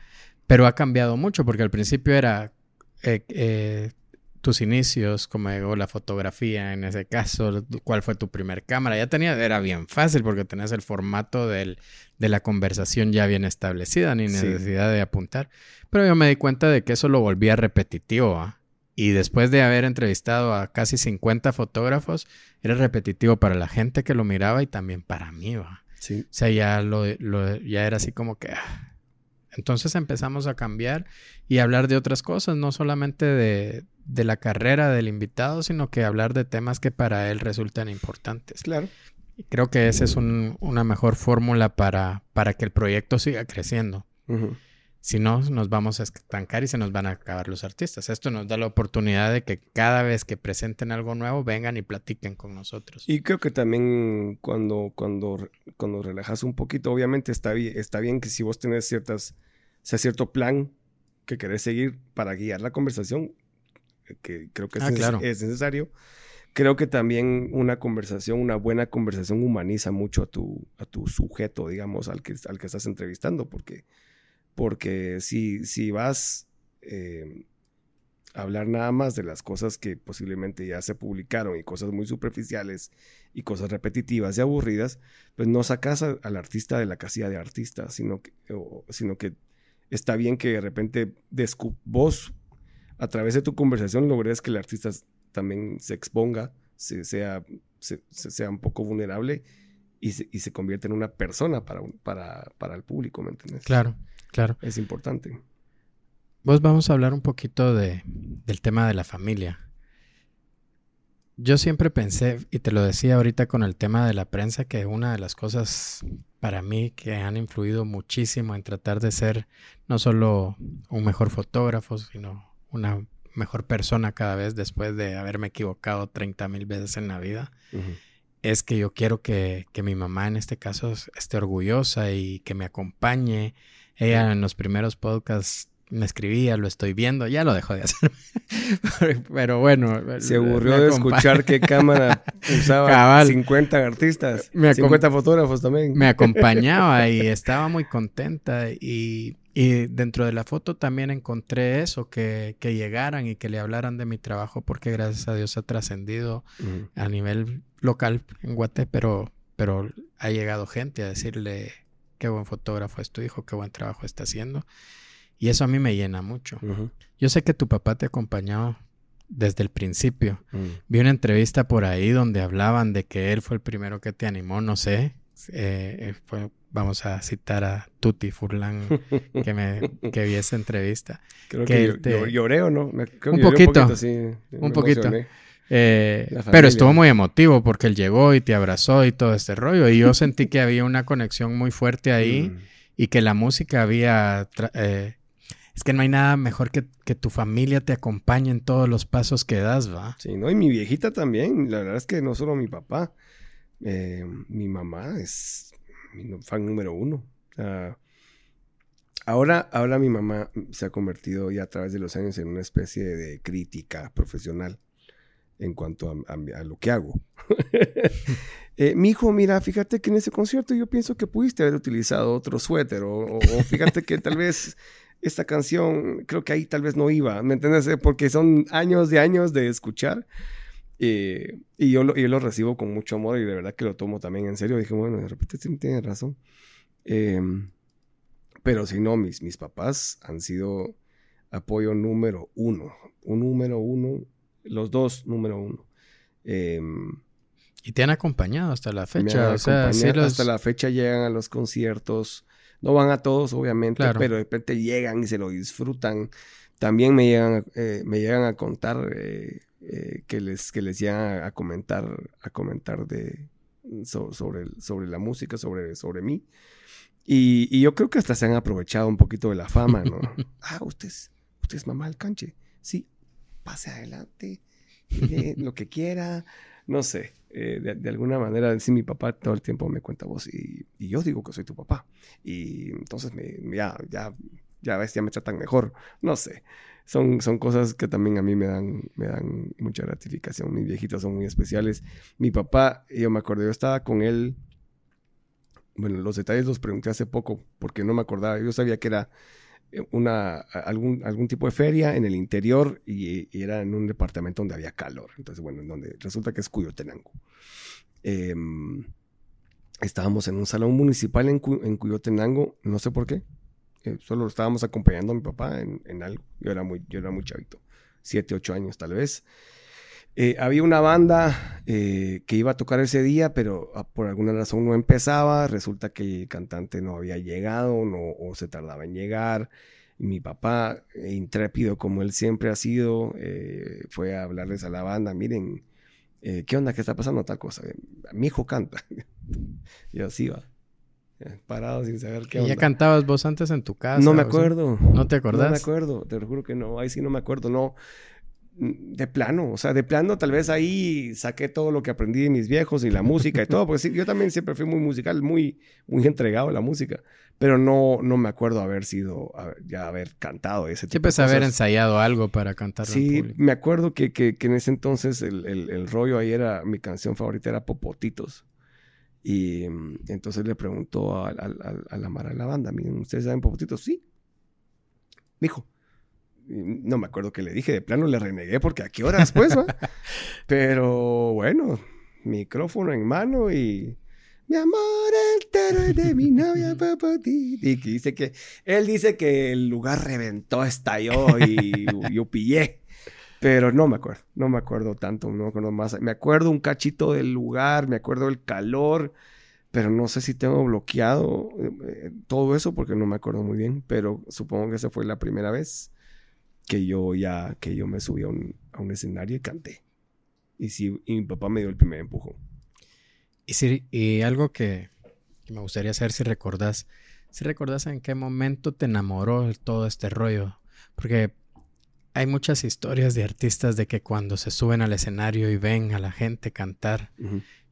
Speaker 1: Pero ha cambiado mucho porque al principio era eh, eh, tus inicios, como llegó la fotografía en ese caso, cuál fue tu primer cámara. Ya tenía, era bien fácil porque tenías el formato del, de la conversación ya bien establecida, ni
Speaker 2: Sí.
Speaker 1: necesidad de apuntar. Pero yo me di cuenta de que eso lo volvía repetitivo. ¿ah? Y después de haber entrevistado a casi 50 fotógrafos, era repetitivo para la gente que lo miraba y también para mí. ¿va?
Speaker 2: Sí.
Speaker 1: O sea, ya, lo, lo- ya era así como que... ah. Entonces empezamos a cambiar y hablar de otras cosas, no solamente de, de la carrera del invitado, sino que hablar de temas que para él resultan importantes.
Speaker 2: Claro.
Speaker 1: Y creo que esa es un- una mejor fórmula para, para que el proyecto siga creciendo.
Speaker 2: Ujú.
Speaker 1: Si no, nos vamos a estancar y se nos van a acabar los artistas. Esto nos da la oportunidad de que cada vez que presenten algo nuevo, vengan y platiquen con nosotros.
Speaker 2: Y creo que también cuando, cuando, cuando relajas un poquito, obviamente está bien, está bien que si vos tenés ciertas, o sea, cierto plan que querés seguir para guiar la conversación, que creo que es,
Speaker 1: Ah, claro.
Speaker 2: es necesario. Creo que también una conversación, una buena conversación humaniza mucho a tu, a tu sujeto, digamos, al que, al que estás entrevistando, porque, porque si, si vas eh, a hablar nada más de las cosas que posiblemente ya se publicaron y cosas muy superficiales y cosas repetitivas y aburridas, pues no sacas a- al artista de la casilla de artista, sino que, sino que está bien que de repente vos, a través de tu conversación, logres que el artista también se exponga, se- sea, se- se- sea un poco vulnerable y se, y se convierta en una persona para, para, para el público, ¿me entiendes?
Speaker 1: Claro, claro.
Speaker 2: Es importante.
Speaker 1: Vos vamos a hablar un poquito de, del tema de la familia. Yo siempre pensé, y te lo decía ahorita con el tema de la prensa, que una de las cosas para mí que han influido muchísimo en tratar de ser no solo un mejor fotógrafo, sino una mejor persona cada vez después de haberme equivocado 30 mil veces en la vida, es que yo quiero que, que mi mamá en este caso esté orgullosa y que me acompañe. Ella en los primeros podcasts me escribía, lo estoy viendo, ya lo dejó de hacer. Pero bueno.
Speaker 2: Se aburrió de escuchar qué cámara usaba
Speaker 1: Cabal.
Speaker 2: 50 artistas,
Speaker 1: Me acom-
Speaker 2: 50 fotógrafos también.
Speaker 1: Me acompañaba y estaba muy contenta. Y, y dentro de la foto también encontré eso, que, que llegaran y que le hablaran de mi trabajo, porque gracias a Dios ha trascendido a nivel local en Guate, pero, pero ha llegado gente a decirle qué buen fotógrafo es tu hijo, qué buen trabajo está haciendo. Y eso a mí me llena mucho. Yo sé que tu papá te ha acompañado desde el principio.
Speaker 2: Ujú.
Speaker 1: Vi una entrevista por ahí donde hablaban de que él fue el primero que te animó, no sé. eh, eh, fue- vamos a citar a Tuti Furlan que, me, que vi esa entrevista.
Speaker 2: Creo
Speaker 1: que te-
Speaker 2: lloré o no. Creo
Speaker 1: Un
Speaker 2: que lloré
Speaker 1: poquito.
Speaker 2: sí,
Speaker 1: Un poquito. Eh, pero estuvo muy emotivo porque él llegó y te abrazó y todo este rollo. Y yo sentí que había una conexión muy fuerte ahí
Speaker 2: Mm.
Speaker 1: y que la música había... eh, es que no hay nada mejor que, que tu familia te acompañe en todos los pasos que das, ¿va?
Speaker 2: Sí, ¿no? Y mi viejita también. La verdad es que no solo mi papá. eh, mi mamá es mi fan número uno. Ah, ahora, ahora mi mamá se ha convertido ya a través de los años en una especie de crítica profesional. En cuanto a, lo que hago. eh, mi hijo, mira, fíjate que en ese concierto yo pienso que pudiste haber utilizado otro suéter o, fíjate que tal vez esta canción, creo que ahí tal vez no iba, ¿me entiendes? Porque son años de años de escuchar. Eh, y yo lo, yo lo recibo con mucho amor y de verdad que lo tomo también en serio. Dije, bueno, de repente sí tiene razón. Em, pero si no, mis, mis papás han sido apoyo número uno. Un número uno, los dos número uno. Em,
Speaker 1: y te han acompañado hasta la fecha.
Speaker 2: Hasta la fecha llegan a los conciertos. No van a todos, obviamente, pero de repente llegan y se lo disfrutan. También me llegan, eh, me llegan a contar eh, eh, que, les, que les llegan a, comentar, a comentar de, sobre, sobre la música, sobre, sobre mí. Y, yo creo que hasta se han aprovechado un poquito de la fama, ¿no? ah, usted es, usted es mamá del canche. Sí, pase adelante, lo que quiera, no sé. Eh, de, alguna manera, sí, mi papá todo el tiempo me cuenta vos y, yo digo que soy tu papá. Y entonces me, ya, ya, ya ves, ya me tratan mejor. No sé. Son, son cosas que también a mí me dan, me dan mucha gratificación. Mis viejitos son muy especiales. Mi papá, yo me acuerdo, yo estaba con él bueno, los detalles los pregunté hace poco porque no me acordaba. Yo sabía que era una, algún, algún tipo de feria en el interior y, era en un departamento donde había calor. Entonces, bueno, en donde resulta que es Cuyotenango. Em, estábamos en un salón municipal en, en Cuyotenango, no sé por qué. Eh, solo estábamos acompañando a mi papá en, en, algo. Yo era muy, yo era muy chavito, siete, ocho años tal vez. Eh, había una banda eh, que iba a tocar ese día, pero ah, por alguna razón no empezaba. Resulta que el cantante no había llegado no, o se tardaba en llegar. Mi papá, intrépido como él siempre ha sido, eh, fue a hablarles a la banda, miren, ¿qué onda? ¿Qué está pasando? Tal cosa. Mi hijo canta. y así va. Parado sin saber qué
Speaker 1: ¿Y ya cantabas vos antes en tu casa?
Speaker 2: No me acuerdo.
Speaker 1: ¿No te acordás?
Speaker 2: No me acuerdo, te lo juro que no. Ahí sí no me acuerdo, no. Mm, de plano, o sea, de plano tal vez ahí saqué todo lo que aprendí de mis viejos y la música y todo, porque sí, yo también siempre fui muy musical, muy, muy entregado a la música, pero no, no me acuerdo haber sido, ya haber cantado ese tipo
Speaker 1: Siempre haber ensayado algo para cantar.
Speaker 2: Sí, me acuerdo que, que, en ese entonces el, el, rollo ahí era, mi canción favorita era Popotitos. Y mm, entonces le preguntó a, a, la Mara de la banda, ¿ustedes saben Popotitos? Sí. Dijo, no me acuerdo que le dije, de plano le renegué porque a qué hora después, ¿va? Pero bueno, micrófono en mano y mi amor entero de mi novia y que dice que él dice que el lugar reventó, estalló y yo pillé. Pero no me acuerdo, no me acuerdo tanto, no me acuerdo más. Me acuerdo un cachito del lugar, me acuerdo el calor, pero no sé si tengo bloqueado eh, todo eso porque no me acuerdo muy bien, pero supongo que esa fue la primera vez que yo ya, que yo me subí a un, a un escenario y canté. Y sí, y mi papá me dio el primer empujón.
Speaker 1: Y, si, y algo que, me gustaría saber si recordás, si recordás en qué momento te enamoró todo este rollo. Porque hay muchas historias de artistas de que cuando se suben al escenario y ven a la gente cantar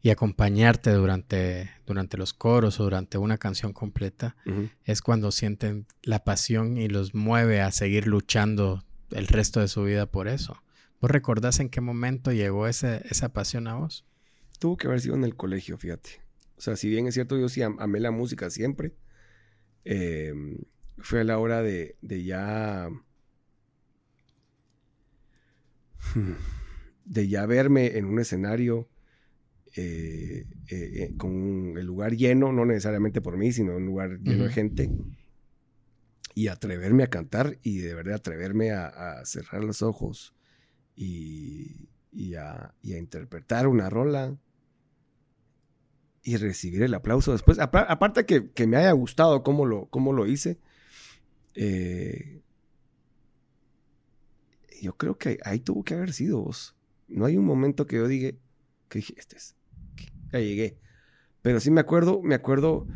Speaker 1: y acompañarte durante, durante los coros o durante una canción completa, es cuando sienten la pasión y los mueve a seguir luchando el resto de su vida por eso. ¿Vos recordás en qué momento llegó ese, esa pasión a vos?
Speaker 2: Tuvo que haber sido en el colegio, fíjate. O sea, si bien es cierto, yo sí amé la música siempre, eh, fue a la hora de, de ya... de ya verme en un escenario eh, eh, con el lugar lleno, no necesariamente por mí, sino un lugar lleno de gente, y atreverme a cantar y de verdad atreverme a, cerrar los ojos y, a, interpretar una rola y recibir el aplauso después. Aparte que, que, me haya gustado cómo lo, cómo lo hice, eh, yo creo que ahí tuvo que haber sido vos. No hay un momento que yo diga, que dije, este es ya llegué. Pero sí me acuerdo, me acuerdo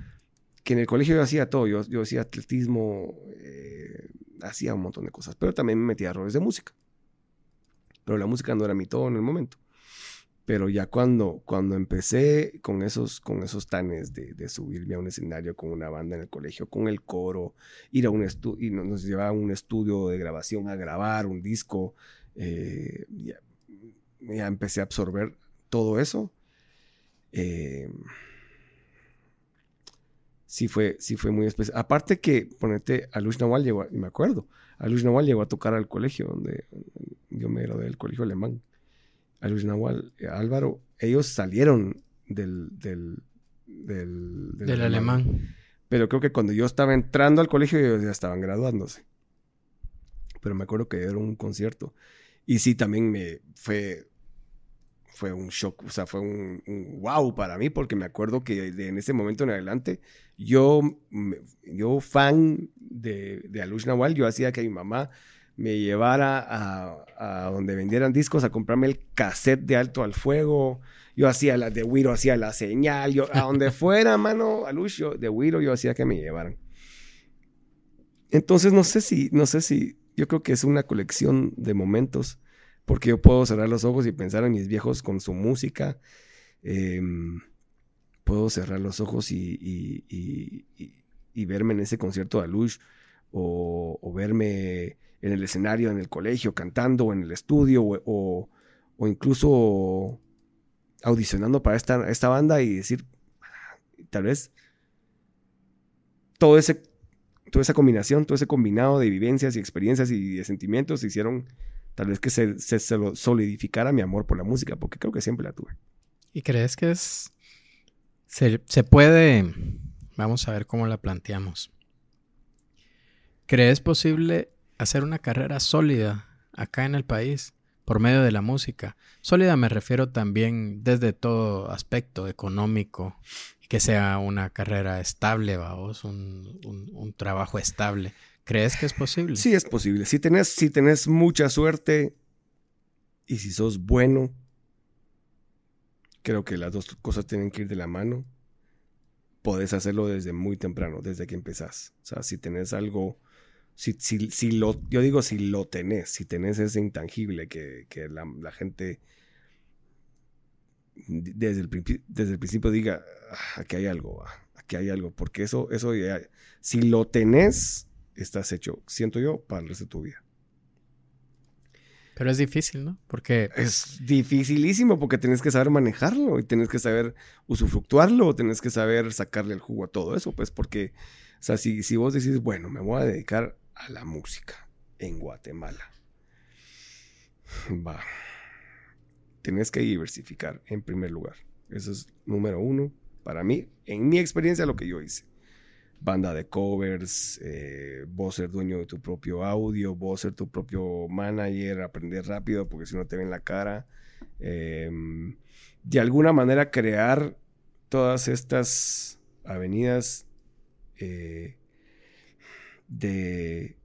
Speaker 2: que en el colegio yo hacía todo. Yo, yo hacía atletismo, eh, hacía un montón de cosas. Pero también me metía a roles de música. Pero la música no era mi todo en el momento. Pero ya cuando, cuando empecé con esos, con esos tanes de, subirme a un escenario con una banda en el colegio, con el coro, ir a un estudio, y nos llevaba a un estudio de grabación a grabar un disco, eh, ya empecé a absorber todo eso. Eh, sí fue, sí fue muy especial. Aparte que, ponete, Alush Nawal llegó, me acuerdo, Alush Nawal llegó a tocar al colegio donde yo me gradué del colegio alemán. Alush Nawal, eh, Álvaro, ellos salieron del, del,
Speaker 1: del, alemán.
Speaker 2: Pero creo que cuando yo estaba entrando al colegio, ellos ya estaban graduándose. Pero me acuerdo que era un concierto. Y sí, también me fue fue un shock, o sea, fue un, wow para mí, porque me acuerdo que en ese momento en adelante, yo, yo fan de, de Alush Nawal, yo hacía que mi mamá me llevara a, a, donde vendieran discos a comprarme el cassette de Alto al Fuego, yo hacía la de Wiro, hacía la señal, yo a donde fuera, mano, Alush, yo, de Wiro yo hacía que me llevaran. Entonces, no sé si, no sé si, yo creo que es una colección de momentos porque yo puedo cerrar los ojos y pensar en mis viejos con su música. Em, puedo cerrar los ojos y, verme en ese concierto de Alush o, o, verme en el escenario, en el colegio, cantando, o en el estudio, o, incluso audicionando para esta, esta banda y decir, tal vez todo ese, toda esa combinación, todo ese combinado de vivencias y experiencias y de sentimientos hicieron Tal vez que se, se, solidificara mi amor por la música, porque creo que siempre la tuve.
Speaker 1: ¿Y crees que es... Se, se puede... Vamos a ver cómo la planteamos. ¿Crees posible hacer una carrera sólida acá en el país por medio de la música? Sólida me refiero también desde todo aspecto económico que sea una carrera estable, vamos, un, un trabajo estable. ¿Crees que es posible?
Speaker 2: Sí, es posible. Si tenés, si tenés mucha suerte y si sos bueno, creo que las dos cosas tienen que ir de la mano. Podés hacerlo desde muy temprano, desde que empezás. O sea, si tenés algo, si, si, si lo, yo digo si lo tenés, si tenés ese intangible que, que la, gente desde el, desde el principio diga, ah, aquí hay algo, ah, aquí hay algo, porque eso, eso si lo tenés, estás hecho, siento yo, para el resto de tu vida.
Speaker 1: Pero es difícil, ¿no? Porque...
Speaker 2: Es dificilísimo porque tienes que saber manejarlo y tienes que saber usufructuarlo, tienes que saber sacarle el jugo a todo eso, pues porque, o sea, si, si vos decís, bueno, me voy a dedicar a la música en Guatemala, va, tienes que diversificar en primer lugar. Eso es número uno para mí, en mi experiencia, lo que yo hice banda de covers, eh, vos ser dueño de tu propio audio, vos ser tu propio manager, aprender rápido porque si no te ven la cara. Em, de alguna manera crear todas estas avenidas eh, de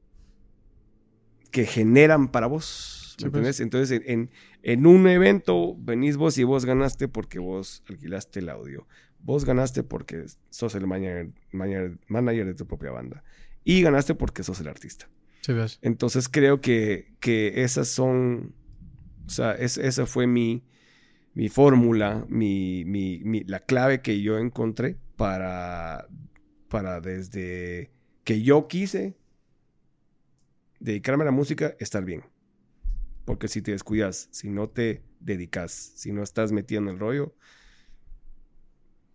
Speaker 2: que generan para vos. Pues. Entonces, en, en, un evento venís vos y vos ganaste porque vos alquilaste el audio. Vos ganaste porque sos el manager, manager, de tu propia banda. Y ganaste porque sos el artista.
Speaker 1: Sí, ves.
Speaker 2: Entonces creo que, que esas son. O sea, esa fue mi, mi fórmula, mi, mi, la clave que yo encontré para, para desde que yo quise dedicarme a la música, estar bien. Porque si te descuidas, si no te dedicas, si no estás metido en el rollo,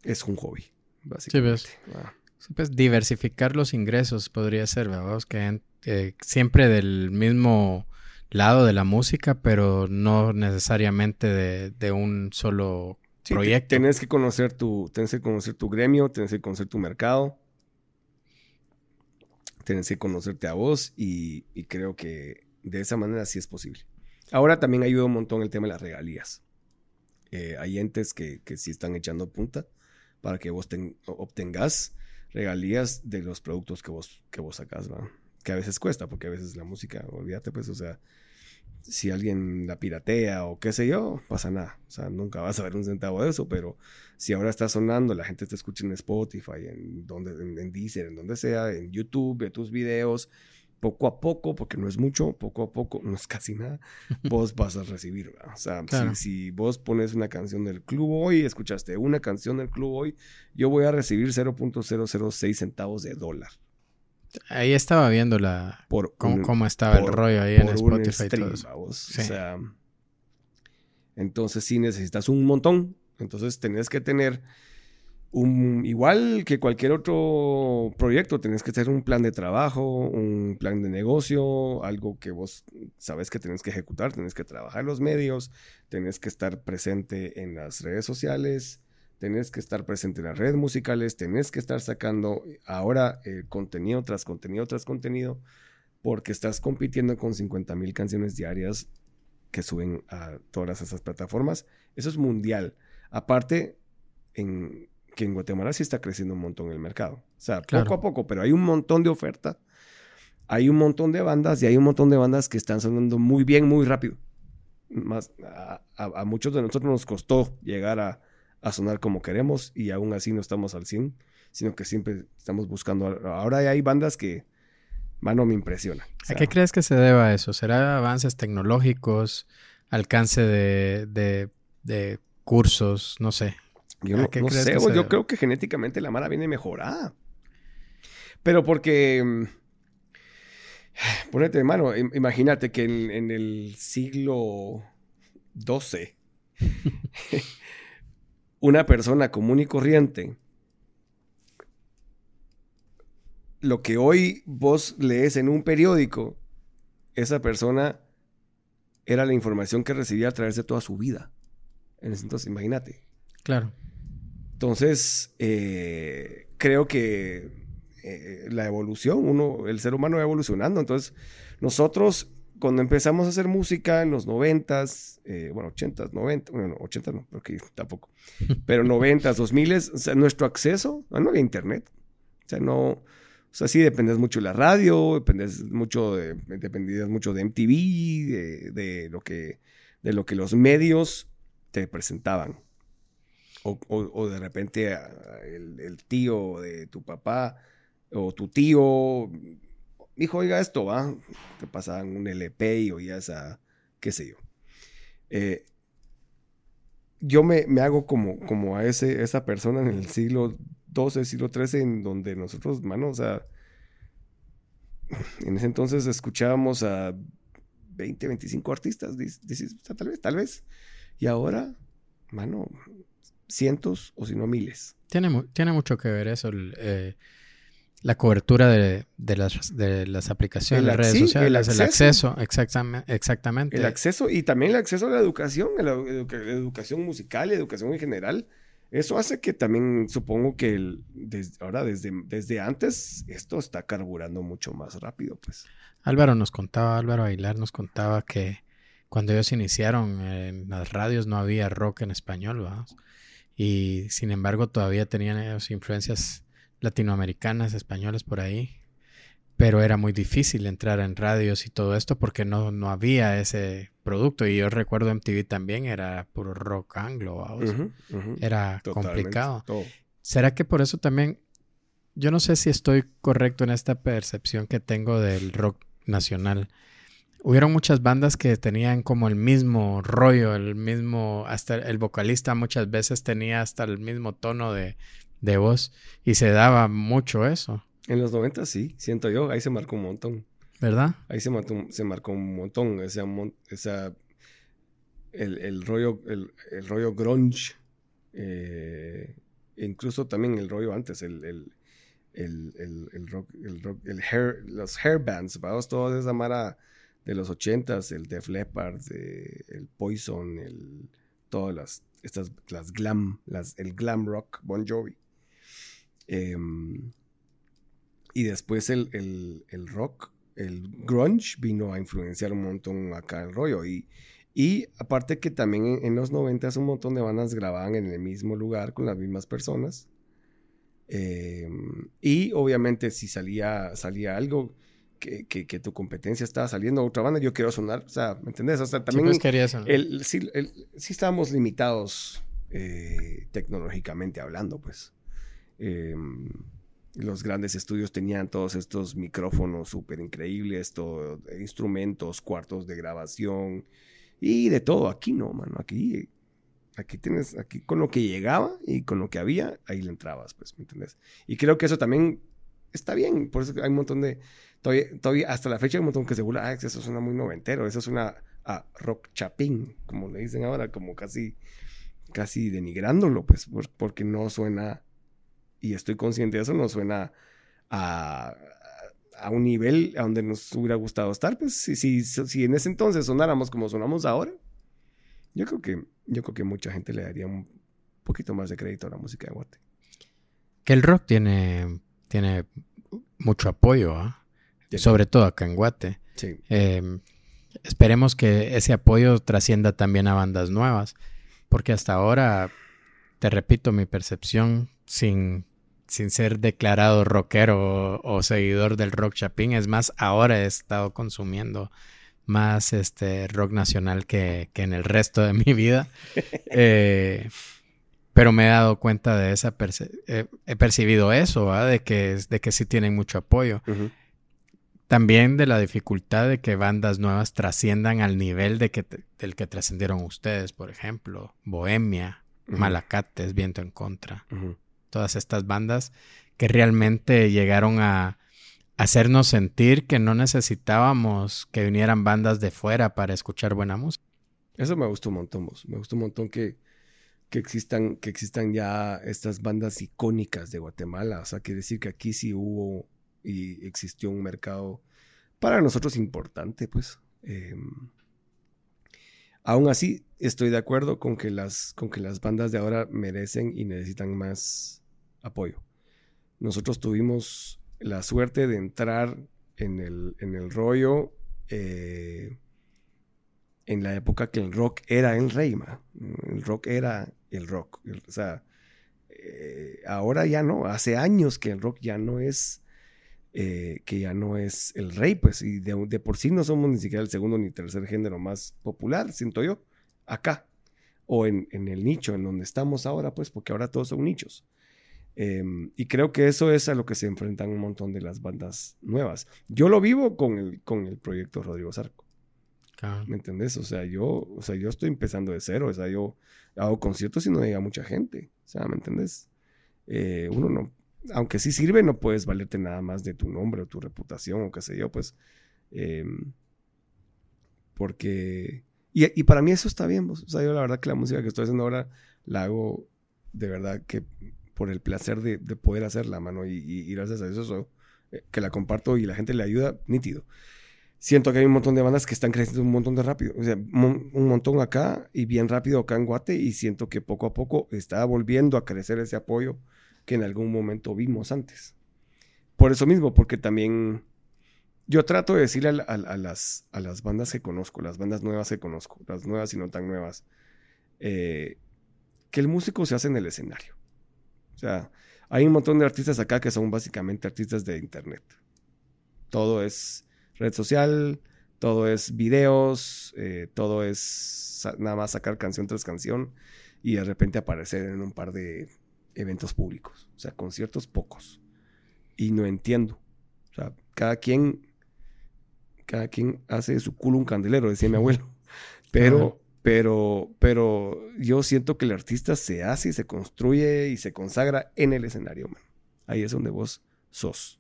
Speaker 2: es un hobby, básicamente. Sí. Ah.
Speaker 1: pues diversificar los ingresos podría ser, ¿verdad? Que eh, siempre del mismo lado de la música, pero no necesariamente de, un solo proyecto.
Speaker 2: Tienes que conocer tu, tienes que conocer tu gremio, tienes que conocer tu mercado, tienes que conocerte a vos y, creo que de esa manera sí es posible. Ahora también ayuda un montón el tema de las regalías. Eh, hay entes que, que sí están echando punta para que vos obtengas regalías de los productos que vos, que vos sacas, ¿va? Que a veces cuesta, porque a veces la música, olvídate, pues, o sea, si alguien la piratea o qué sé yo, pasa nada. O sea, nunca vas a ver un centavo de eso, pero si ahora está sonando, la gente te escucha en Spotify, en, donde, en, Deezer, en donde sea, en YouTube, tus videos, poco a poco, porque no es mucho, poco a poco, no es casi nada, vos vas a recibir. O sea, si, vos pones una canción del club hoy, escuchaste una canción del club hoy, yo voy a recibir 0.006 centavos de dólar.
Speaker 1: Ahí estaba viendo la cómo, estaba el rollo ahí en Spotify.
Speaker 2: O sea, Entonces sí necesitas un montón. Entonces tenés que tener un, igual que cualquier otro proyecto, tenés que tener un plan de trabajo, un plan de negocio, algo que vos sabes que tenés que ejecutar, tenés que trabajar los medios, tenés que estar presente en las redes sociales, tenés que estar presente en las redes musicales, tenés que estar sacando ahora eh, contenido tras contenido tras contenido, porque estás compitiendo con 50 mil canciones diarias que suben a todas esas plataformas. Eso es mundial. Aparte, en, que en Guatemala sí está creciendo un montón el mercado. O sea, poco a poco, pero hay un montón de oferta, hay un montón de bandas y hay un montón de bandas que están sonando muy bien, muy rápido. Más, a, muchos de nosotros nos costó llegar a, sonar como queremos y aún así no estamos al 100, sino que siempre estamos buscando. Ahora hay bandas que, mano, me impresiona.
Speaker 1: ¿A qué crees que se deba eso? ¿Será avances tecnológicos, alcance de, de cursos? No sé.
Speaker 2: Yo no, sé, yo creo que genéticamente la mala viene mejorada. Pero porque. Mm, ponete, hermano, imagínate que en, el siglo XII, una persona común y corriente, lo que hoy vos lees en un periódico, esa persona era la información que recibía a través de toda su vida. En ese entonces, imagínate.
Speaker 1: Claro.
Speaker 2: Entonces, eh, creo que eh, la evolución, uno, el ser humano va evolucionando. Entonces, nosotros cuando empezamos a hacer música en los noventas, eh, bueno, ochentas, noventas, bueno, ochentas no, porque tampoco, pero noventas, dos miles, o sea, nuestro acceso, no había internet. O sea, no, o sea, sí dependías mucho de la radio, dependías mucho de, dependías mucho de MTV, de, lo que, de lo que los medios te presentaban. O, de repente el, tío de tu papá o tu tío dijo, oiga esto, va, te pasaban un LP y oías a, qué sé yo. Eh, yo me, hago como, como a ese, esa persona en el siglo XII, siglo XIII, en donde nosotros, mano, o sea, en ese entonces escuchábamos a 20, 25 artistas, tal vez, tal vez. Y ahora, mano, cientos o si no miles.
Speaker 1: Tiene, tiene mucho que ver eso, eh, la cobertura de, las, de las aplicaciones, las redes sociales, el acceso, exactamente, exactamente.
Speaker 2: El acceso y también el acceso a la educación, a la, educación musical y educación en general. Eso hace que también supongo que el, ahora desde, desde antes esto está carburando mucho más rápido, pues.
Speaker 1: Álvaro nos contaba, Álvaro Aguilar nos contaba que cuando ellos iniciaron en las radios no había rock en español, vamos y sin embargo todavía tenían esas influencias latinoamericanas, españolas por ahí, pero era muy difícil entrar en radios y todo esto porque no, no había ese producto y yo recuerdo MTV también era puro rock anglo, era complicado. ¿Será que por eso también, yo no sé si estoy correcto en esta percepción que tengo del rock nacional? Hubieron muchas bandas que tenían como el mismo rollo, el mismo, hasta el vocalista muchas veces tenía hasta el mismo tono de, voz y se daba mucho eso.
Speaker 2: En los 90 sí, siento yo, ahí se marcó un montón.
Speaker 1: ¿Verdad?
Speaker 2: Ahí se, se marcó un montón, esa, esa el, rollo, el, rollo grunge, eh, incluso también el rollo antes, el, el, el, rock, el rock, el hair, los hair bands, vamos, toda esa mara de los ochentas, el Def Leppard, el Poison, el, todas las, estas, las glam, las, el glam rock, Bon Jovi. Em, y después el, el, rock, el grunge vino a influenciar un montón acá el rollo. Y, y aparte que también en, los noventas un montón de bandas grababan en el mismo lugar con las mismas personas. Em, y obviamente si salía, salía algo, que, tu competencia estaba saliendo a otra banda, yo quiero sonar, o sea, ¿me entendés? O sea, también sí, sí, estábamos limitados eh, tecnológicamente hablando, pues. Em, los grandes estudios tenían todos estos micrófonos súper increíbles, todo, instrumentos, cuartos de grabación y de todo. Aquí no, mano, aquí Aquí tienes, aquí con lo que llegaba y con lo que había, ahí le entrabas, pues, ¿me entendés? Y creo que eso también está bien, por eso hay un montón de, Hasta la fecha hay un montón que se ah, eso suena muy noventero, eso es una a rock chapín, como le dicen ahora, como casi, casi denigrándolo, pues, porque no suena, y estoy consciente de eso, no suena a, a un nivel a donde nos hubiera gustado estar, pues, si, si, si en ese entonces sonáramos como sonamos ahora, yo creo que, yo creo que mucha gente le daría un poquito más de crédito a la música de Guate.
Speaker 1: Que el rock tiene, tiene mucho apoyo, ¿ah? Sobre todo acá en Guate.
Speaker 2: Sí.
Speaker 1: Em, esperemos que ese apoyo trascienda también a bandas nuevas, porque hasta ahora, te repito, mi percepción, sin, sin ser declarado rockero o, seguidor del rock chapín, es más, ahora he estado consumiendo más este rock nacional que, en el resto de mi vida. Eh, pero me he dado cuenta de esa, he percibido eso, de que, de que sí tienen mucho apoyo. También de la dificultad de que bandas nuevas trasciendan al nivel de que del que trascendieron ustedes, por ejemplo, Bohemia, Malacates, Viento en Contra. Todas estas bandas que realmente llegaron a hacernos sentir que no necesitábamos que vinieran bandas de fuera para escuchar buena música.
Speaker 2: Eso me gustó un montón, vos. Me gustó un montón que, que existan, que existan ya estas bandas icónicas de Guatemala. O sea, quiere decir que aquí sí hubo y existió un mercado para nosotros importante, pues. Em, aún así, estoy de acuerdo con que, las, con que las bandas de ahora merecen y necesitan más apoyo. Nosotros tuvimos la suerte de entrar en el, en el rollo eh, en la época que el rock era el rey, El rock era el rock. o sea, eh, ahora ya no. Hace años que el rock ya no es eh, que ya no es el rey, pues, y de, por sí no somos ni siquiera el segundo ni tercer género más popular, siento yo, acá, o en, el nicho en donde estamos ahora, pues, porque ahora todos son nichos. Em, y creo que eso es a lo que se enfrentan un montón de las bandas nuevas. Yo lo vivo con el, con el proyecto Rodrigo Zarco. ¿Me entendés? O sea, yo, o sea, yo estoy empezando de cero. O sea, yo hago conciertos y no llega mucha gente. O sea, ¿me entendés? Eh, uno no, aunque sí sirve, no puedes valerte nada más de tu nombre o tu reputación o qué sé yo, pues. Em, porque. Y, para mí eso está bien, pues. O sea, yo la verdad que la música que estoy haciendo ahora la hago de verdad que por el placer de, poder hacerla, mano. Y, y, gracias a eso, eh, que la comparto y la gente le ayuda, nítido. Siento que hay un montón de bandas que están creciendo un montón de rápido. O sea, un montón acá y bien rápido acá en Guate. Y siento que poco a poco está volviendo a crecer ese apoyo que en algún momento vimos antes. Por eso mismo, porque también yo trato de decirle a, las, a las bandas que conozco, las bandas nuevas que conozco, las nuevas y no tan nuevas, eh, que el músico se hace en el escenario. O sea, hay un montón de artistas acá que son básicamente artistas de internet. Todo es red social, todo es videos, eh, todo es nada más sacar canción tras canción y de repente aparecer en un par de eventos públicos, o sea, conciertos pocos. Y no entiendo. O sea, cada quien, cada quien hace de su culo un candelero, decía mi abuelo. Pero, pero, pero yo siento que el artista se hace y se construye y se consagra en el escenario, man. Ahí es donde vos sos.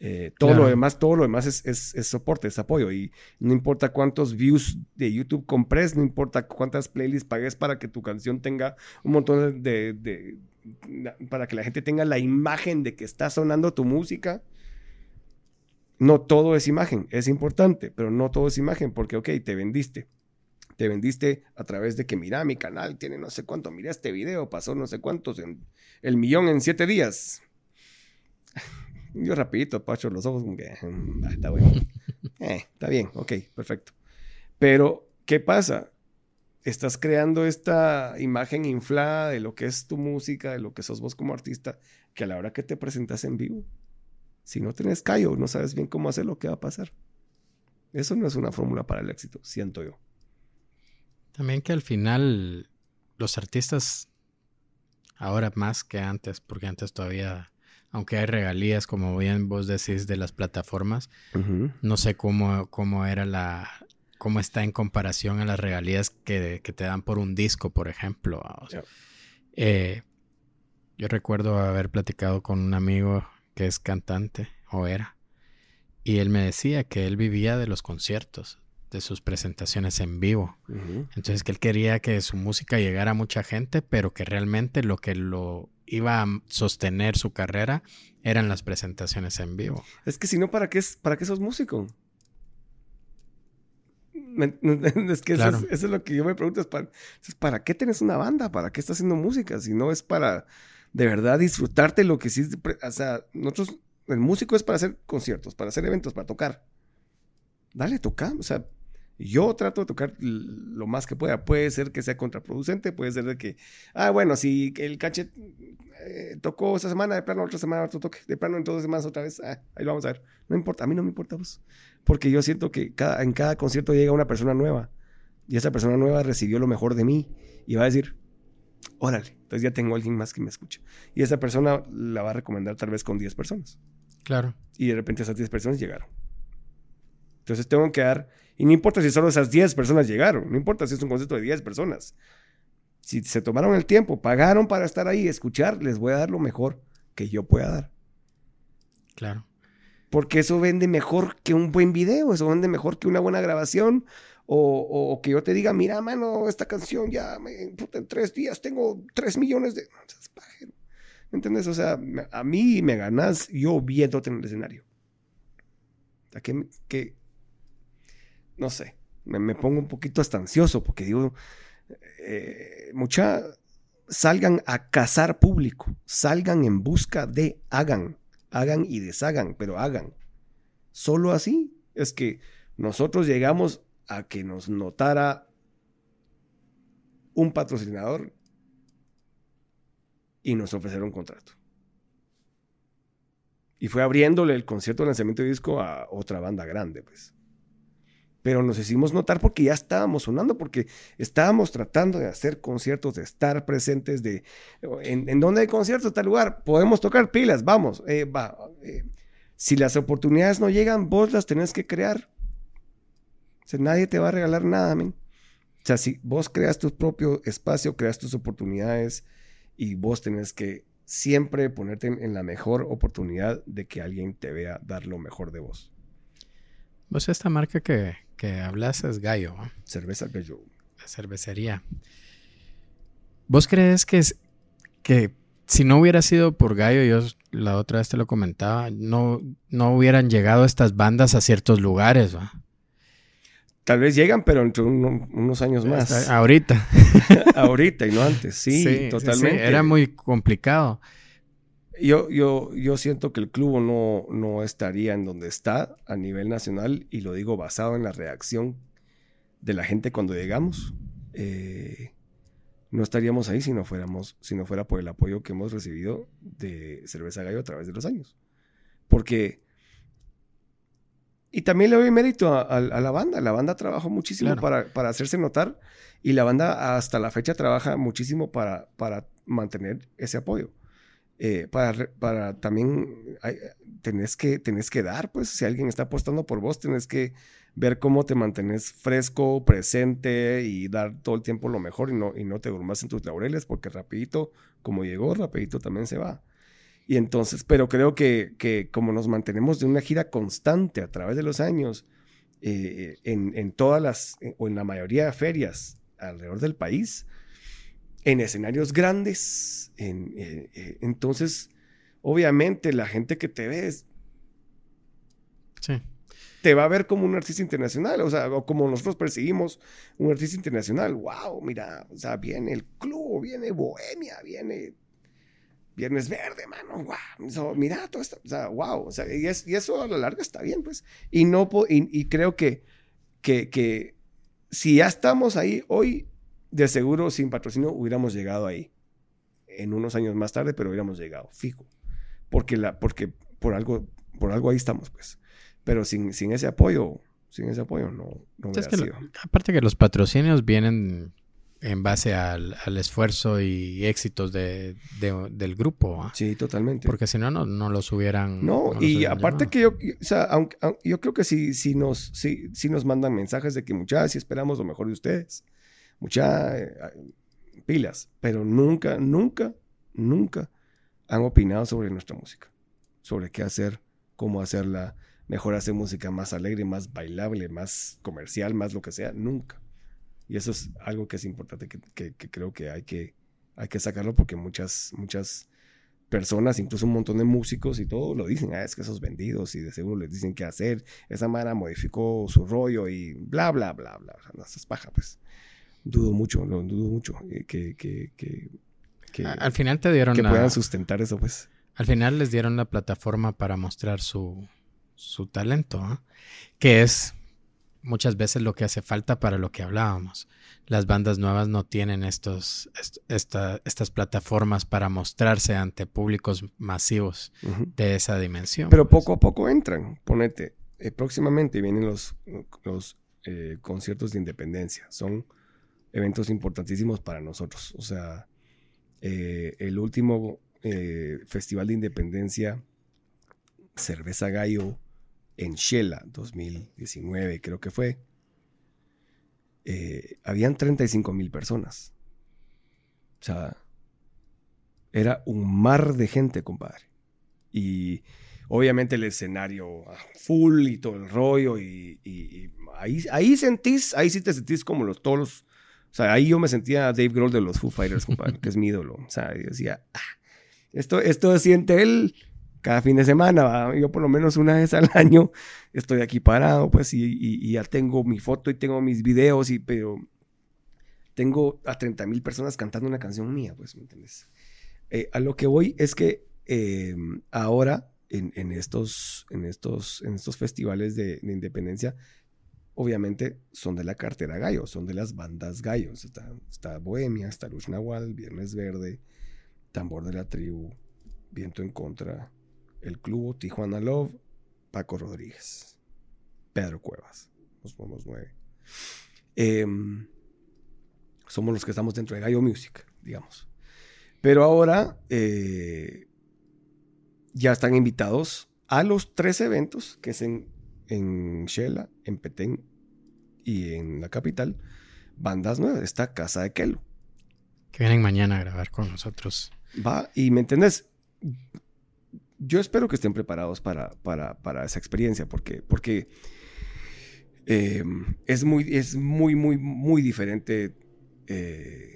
Speaker 2: Eh, todo lo demás, todo lo demás es, es, soporte, es apoyo. Y no importa cuántos views de YouTube compres, no importa cuántas playlists pagues para que tu canción tenga un montón de, para que la gente tenga la imagen de que está sonando tu música. No todo es imagen, es importante, pero no todo es imagen, porque, ok, te vendiste. Te vendiste a través de que, mira, mi canal tiene no sé cuánto, mira este video, pasó no sé cuántos, en, el millón en siete días yo rapidito, pacho los ojos, como que mm, está bueno. Eh, está bien, ok, perfecto. Pero, ¿qué pasa? Estás creando esta imagen inflada de lo que es tu música, de lo que sos vos como artista, que a la hora que te presentas en vivo, si no tenés callo, no sabes bien cómo hacer lo que va a pasar. Eso no es una fórmula para el éxito, siento yo.
Speaker 1: También que al final los artistas, ahora más que antes, porque antes todavía aunque hay regalías, como bien vos decís, de las plataformas, no sé cómo, cómo era la, cómo está en comparación a las regalías que, te dan por un disco, por ejemplo. Eh, yo recuerdo haber platicado con un amigo que es cantante, o era, y él me decía que él vivía de los conciertos, de sus presentaciones en vivo. Entonces que él quería que su música llegara a mucha gente, pero que realmente lo que lo iba a sostener su carrera eran las presentaciones en vivo.
Speaker 2: Es que si no, ¿para qué, es, para qué sos músico? Es que eso, es, lo que yo me pregunto. Es para, ¿Para qué tienes una banda? ¿Para qué estás haciendo música? Si no es para de verdad disfrutarte lo que sí. O sea, nosotros, el músico es para hacer conciertos, para hacer eventos, para tocar. Dale, toca. O sea, yo trato de tocar lo más que pueda. Puede ser que sea contraproducente, puede ser de que, ah, bueno, si el cachet eh, tocó esta semana, de plano otra semana otro toque, de plano en dos semanas otra vez, ah, ahí lo vamos a ver. No importa, a mí no me importa vos. Porque yo siento que cada, en cada concierto llega una persona nueva y esa persona nueva recibió lo mejor de mí y va a decir, órale, entonces ya tengo alguien más que me escuche. Y esa persona la va a recomendar tal vez con 10 personas.
Speaker 1: Claro.
Speaker 2: Y de repente esas 10 personas llegaron. Entonces tengo que dar, y no importa si solo esas 10 personas llegaron, no importa si es un concierto de 10 personas. Si se tomaron el tiempo, pagaron para estar ahí, escuchar, les voy a dar lo mejor que yo pueda dar.
Speaker 1: Claro.
Speaker 2: Porque eso vende mejor que un buen video, eso vende mejor que una buena grabación. O, que yo te diga, mira, mano, esta canción ya en tres días tengo tres millones de. ¿Me entiendes? O sea, a mí me ganas yo viéndote en el escenario. O sea, que, que no sé, me, pongo un poquito hasta ansioso porque digo, eh, mucha, salgan a cazar público, salgan en busca de, hagan, hagan y deshagan, pero hagan. Solo así es que nosotros llegamos a que nos notara un patrocinador y nos ofrecieron un contrato. Y fue abriéndole el concierto de lanzamiento de disco a otra banda grande, pues pero nos hicimos notar porque ya estábamos sonando, porque estábamos tratando de hacer conciertos, de estar presentes, de en, en donde hay conciertos, tal lugar, podemos tocar pilas, vamos, eh, va. Eh, si las oportunidades no llegan, vos las tenés que crear. O sea, nadie te va a regalar nada, men. O sea, si vos creas tu propio espacio, creas tus oportunidades y vos tenés que siempre ponerte en la mejor oportunidad de que alguien te vea dar lo mejor de vos.
Speaker 1: Pues esta marca que, que hablas es Gallo.
Speaker 2: Cerveza Gallo.
Speaker 1: La cervecería. ¿Vos crees que, es, que si no hubiera sido por Gallo, yo la otra vez te lo comentaba, no, no hubieran llegado estas bandas a ciertos lugares? ¿va?
Speaker 2: Tal vez llegan, pero entre unos años más.
Speaker 1: ahorita.
Speaker 2: ahorita y no antes, sí, totalmente.
Speaker 1: Era muy complicado.
Speaker 2: Yo, yo, yo siento que el club no, no estaría en donde está a nivel nacional y lo digo basado en la reacción de la gente cuando llegamos. Eh, no estaríamos ahí si no, fuéramos, si no fuera por el apoyo que hemos recibido de Cerveza Gallo a través de los años. Porque... Y también le doy mérito a, la banda. La banda trabajó muchísimo para, para, hacerse notar y la banda hasta la fecha trabaja muchísimo para, para mantener ese apoyo. Eh, para, también tenés, que, tenés que dar, pues si alguien está apostando por vos, tenés que ver cómo te mantienes fresco, presente y dar todo el tiempo lo mejor y no, y no te durmas en tus laureles porque rapidito, como llegó, rapidito también se va. Y entonces, pero creo que, que como nos mantenemos de una gira constante a través de los años, eh, en, en, todas las, o en la mayoría de ferias alrededor del país, en escenarios grandes. En, eh, eh, entonces, obviamente, la gente que te ve te va a ver como un artista internacional, o sea, o como nosotros perseguimos un artista internacional. ¡Wow! Mira, o sea, viene el club, viene Bohemia, viene Viernes Verde, mano, wow, mira todo esto, o sea, wow, o sea, y, eso a la larga está bien, pues, y no, y, y creo que, que, que si ya estamos ahí hoy, de seguro sin patrocinio hubiéramos llegado ahí. En unos años más tarde, pero hubiéramos llegado, fijo. Porque, la, porque por, algo, por algo ahí estamos, pues. Pero sin, sin ese apoyo, sin ese apoyo no, no hubiera sido.
Speaker 1: aparte que los patrocinios vienen en base al, esfuerzo y éxitos de, del grupo.
Speaker 2: Sí, totalmente.
Speaker 1: Porque si no, no, los hubieran.
Speaker 2: No, y aparte que yo, o sea, aunque, yo creo que si, si, nos, si, si nos mandan mensajes de que muchas, y esperamos lo mejor de ustedes muchas eh, pilas, pero nunca, nunca, nunca han opinado sobre nuestra música, sobre qué hacer, cómo hacerla, mejor hacer música más alegre, más bailable, más comercial, más lo que sea, nunca. Y eso es algo que es importante, que, creo que hay que, hay que sacarlo porque muchas, muchas personas, incluso un montón de músicos y todo, lo dicen, ah, es que esos vendidos y de seguro les dicen qué hacer, esa mara modificó su rollo y bla, bla, bla, bla, no, es paja, pues. Dudo mucho, lo dudo mucho eh, que, que, que, que,
Speaker 1: Al final te dieron
Speaker 2: que
Speaker 1: la-
Speaker 2: puedan sustentar eso, pues.
Speaker 1: Al final les dieron la plataforma para mostrar su, su talento, ¿ah? que es muchas veces lo que hace falta para lo que hablábamos. Las bandas nuevas no tienen estos, est- esta- estas plataformas para mostrarse ante públicos masivos de esa dimensión.
Speaker 2: Pero
Speaker 1: pues.
Speaker 2: poco a poco entran. Ponete, eh, próximamente vienen los, los eh, conciertos de independencia. Son eventos importantísimos para nosotros. O sea, eh, el último eh, Festival de Independencia, Cerveza Gallo, en Shela, 2019 creo que fue, eh, habían 35 mil personas. O sea, era un mar de gente, compadre. Y obviamente el escenario full y todo el rollo. Y ahí, ahí sentís, ahí sí te sentís como los todos los- O sea, ahí yo me sentía Dave Grohl de los Foo Fighters, compadre, que es mi ídolo. O sea, yo decía, "Ah, esto, esto siente él cada fin de semana. Yo por lo menos una vez al año estoy aquí parado, pues, y, ya tengo mi foto y tengo mis videos, y, pero tengo a 30 mil personas cantando una canción mía, pues, ¿me entiendes? Eh, a lo que voy es que eh, ahora en, en estos, en, estos, en estos festivales de, de independencia, obviamente son de la cartera Gallo, son de las bandas Gallos. Está, Bohemia, está Luz Nahual, Viernes Verde, Tambor de la Tribu, Viento en Contra, El Club, Tijuana Love, Paco Rodríguez, Pedro Cuevas. Nos somos nueve. Em, somos los que estamos dentro de Gallo Music, digamos. Pero ahora eh, ya están invitados a los tres eventos, que es en, Shela, en Petén y en la capital, bandas nuevas. Está Casa de Kelo.
Speaker 1: Que vienen mañana a grabar con nosotros.
Speaker 2: Va, y me entendés, yo espero que estén preparados para, para, para esa experiencia, porque, porque eh, es, muy, es muy, muy, muy diferente. eh,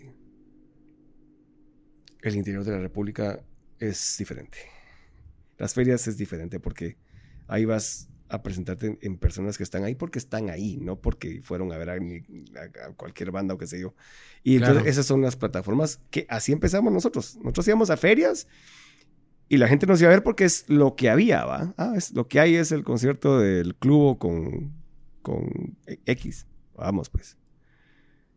Speaker 2: el interior de la República es diferente. Las ferias es diferente porque ahí vas a presentarte en, personas que están ahí porque están ahí, no porque fueron a ver a, a- cualquier banda o qué sé yo. Y entonces
Speaker 1: Claro.
Speaker 2: esas son las plataformas que así empezamos nosotros. Nosotros íbamos a ferias y la gente nos iba a ver porque es lo que había, ¿va? Ah, es, lo que hay es el concierto del club con, con X. Vamos, pues.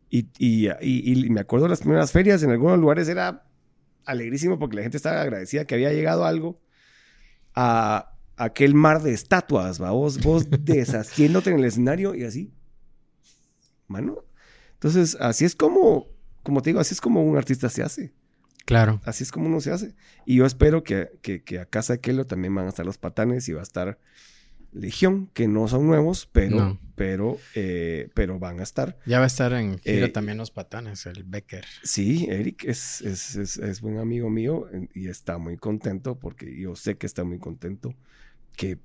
Speaker 2: Y, y, y- y me acuerdo de las primeras ferias, en algunos lugares era alegrísimo porque la gente estaba agradecida que había llegado algo a aquel mar de estatuas, ¿va? Vos, vos deshaciéndote en el escenario y así. Mano. Entonces, así es como, como te digo, así es como un artista se hace.
Speaker 1: Claro.
Speaker 2: Así es como uno se hace. Y yo espero que, que, que a Casa de Kelo también van a estar los patanes y va a estar Legión, que no son nuevos, pero,
Speaker 1: No.
Speaker 2: pero, eh, pero van a estar.
Speaker 1: Ya va a estar en gira
Speaker 2: Eh,
Speaker 1: también los patanes, el Becker.
Speaker 2: Sí, Eric es, es, es, es buen amigo mío eh, y está muy contento porque yo sé que está muy contento que,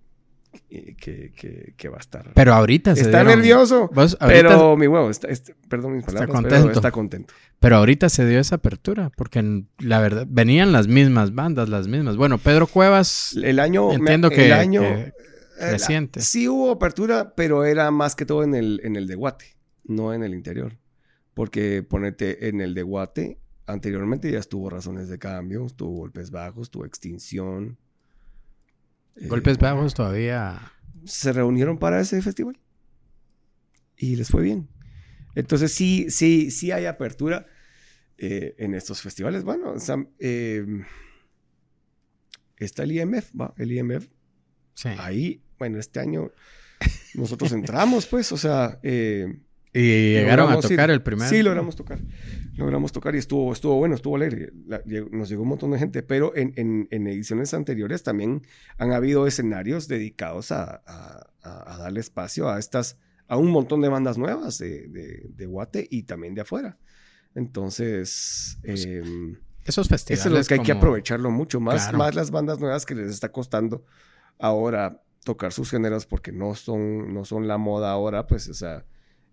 Speaker 2: que, que, va a estar.
Speaker 1: Pero ahorita se
Speaker 2: está
Speaker 1: dieron-
Speaker 2: nervioso,
Speaker 1: Vos ahorita-
Speaker 2: pero mi huevo, está, está- perdón mis
Speaker 1: Está
Speaker 2: palabras,
Speaker 1: contento.
Speaker 2: pero está contento.
Speaker 1: Pero ahorita se dio esa apertura, porque la verdad, venían las mismas bandas, las mismas. Bueno, Pedro Cuevas,
Speaker 2: El año,
Speaker 1: entiendo
Speaker 2: me-
Speaker 1: que,
Speaker 2: el año
Speaker 1: que
Speaker 2: Eh. Sí hubo apertura, pero era más que todo en el, en el de Guate, no en el interior. Porque ponete en el de Guate, anteriormente ya estuvo razones de cambio, estuvo golpes bajos, tuvo extinción. Eh,
Speaker 1: Golpes Bajos todavía.
Speaker 2: Se reunieron para ese festival. Y les fue bien. Entonces sí, sí, sí hay apertura eh, en estos festivales. Bueno, o sea, eh, está el IMF, ¿va? El IMF
Speaker 1: Sí.
Speaker 2: ahí, bueno, este año nosotros entramos, pues, o sea, eh,
Speaker 1: y llegaron a tocar el primer.
Speaker 2: Sí, logramos tocar. Logramos tocar y estuvo, estuvo bueno, estuvo alegre. La- nos llegó un montón de gente, pero en, en- en ediciones anteriores también han habido escenarios dedicados a, a- darle espacio a estas, a un montón de bandas nuevas de, de, de Guate y también de afuera. Entonces,
Speaker 1: Pues,
Speaker 2: em,
Speaker 1: Esos festivales.
Speaker 2: eso es lo que hay que aprovecharlo mucho, más,
Speaker 1: Claro.
Speaker 2: más las bandas nuevas que les está costando ahora tocar sus géneros porque no son, no son la moda ahora, pues, o sea,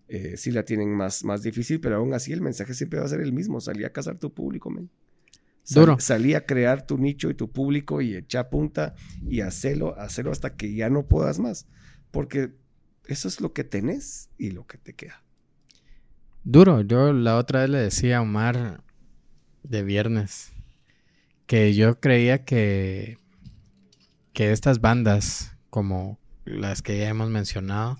Speaker 2: eh, sí la tienen más, más difícil, pero aún así el mensaje siempre va a ser el mismo, salí a cazar tu público, men.
Speaker 1: Duro.
Speaker 2: Salí a crear tu nicho y tu público y echar punta y hacerlo, hacerlo hasta que ya no puedas más, porque eso es lo que tenés y lo que te queda.
Speaker 1: Duro, yo la otra vez le decía a Omar de viernes que yo creía que, que estas bandas, como las que ya hemos mencionado,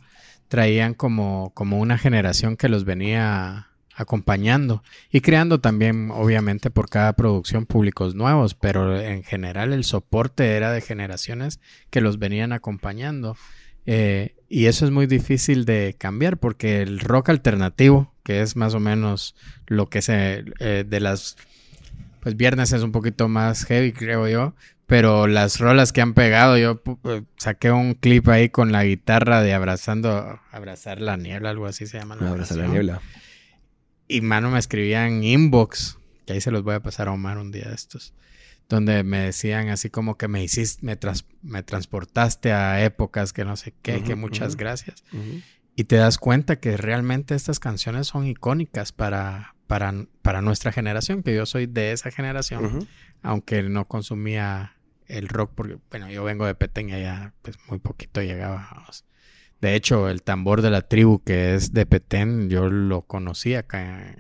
Speaker 1: traían como, como una generación que los venía acompañando y creando también, obviamente, por cada producción públicos nuevos, pero en general el soporte era de generaciones que los venían acompañando. Eh, y eso es muy difícil de cambiar porque el rock alternativo, que es más o menos lo que se eh, de las pues viernes es un poquito más heavy, creo yo. Pero las rolas que han pegado, yo eh, saqué un clip ahí con la guitarra de abrazando, abrazar la niebla, algo así se llama.
Speaker 2: La abrazar la niebla.
Speaker 1: Y mano me escribían inbox, que ahí se los voy a pasar a Omar un día de estos, donde me decían así como que me hiciste, me, me transportaste a épocas que no sé qué, que muchas gracias. Y te das cuenta que realmente estas canciones son icónicas para, para, para nuestra generación, que yo soy de esa generación, aunque no consumía el rock, porque, bueno, yo vengo de Petén y allá, pues muy poquito llegaba. De hecho, el tambor de la tribu, que es de Petén, yo lo conocí acá.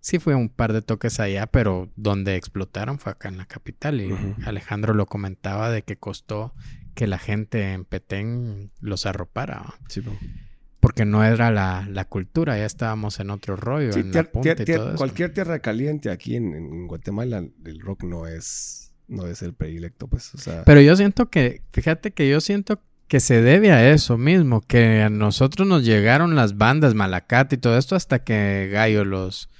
Speaker 1: Sí fue un par de toques allá, pero donde explotaron fue acá en la capital. Y Alejandro lo comentaba de que costó que la gente en Petén los arropara.
Speaker 2: Sí,
Speaker 1: porque no era la, cultura, ya estábamos en otro rollo, en la punta y todo eso.
Speaker 2: Cualquier tierra caliente aquí en, Guatemala, el rock no es, no es el predilecto, pues, o sea...
Speaker 1: Pero yo siento que, fíjate que yo siento que se debe a eso mismo, que a nosotros nos llegaron las bandas Malacate y todo esto hasta que Gallo los,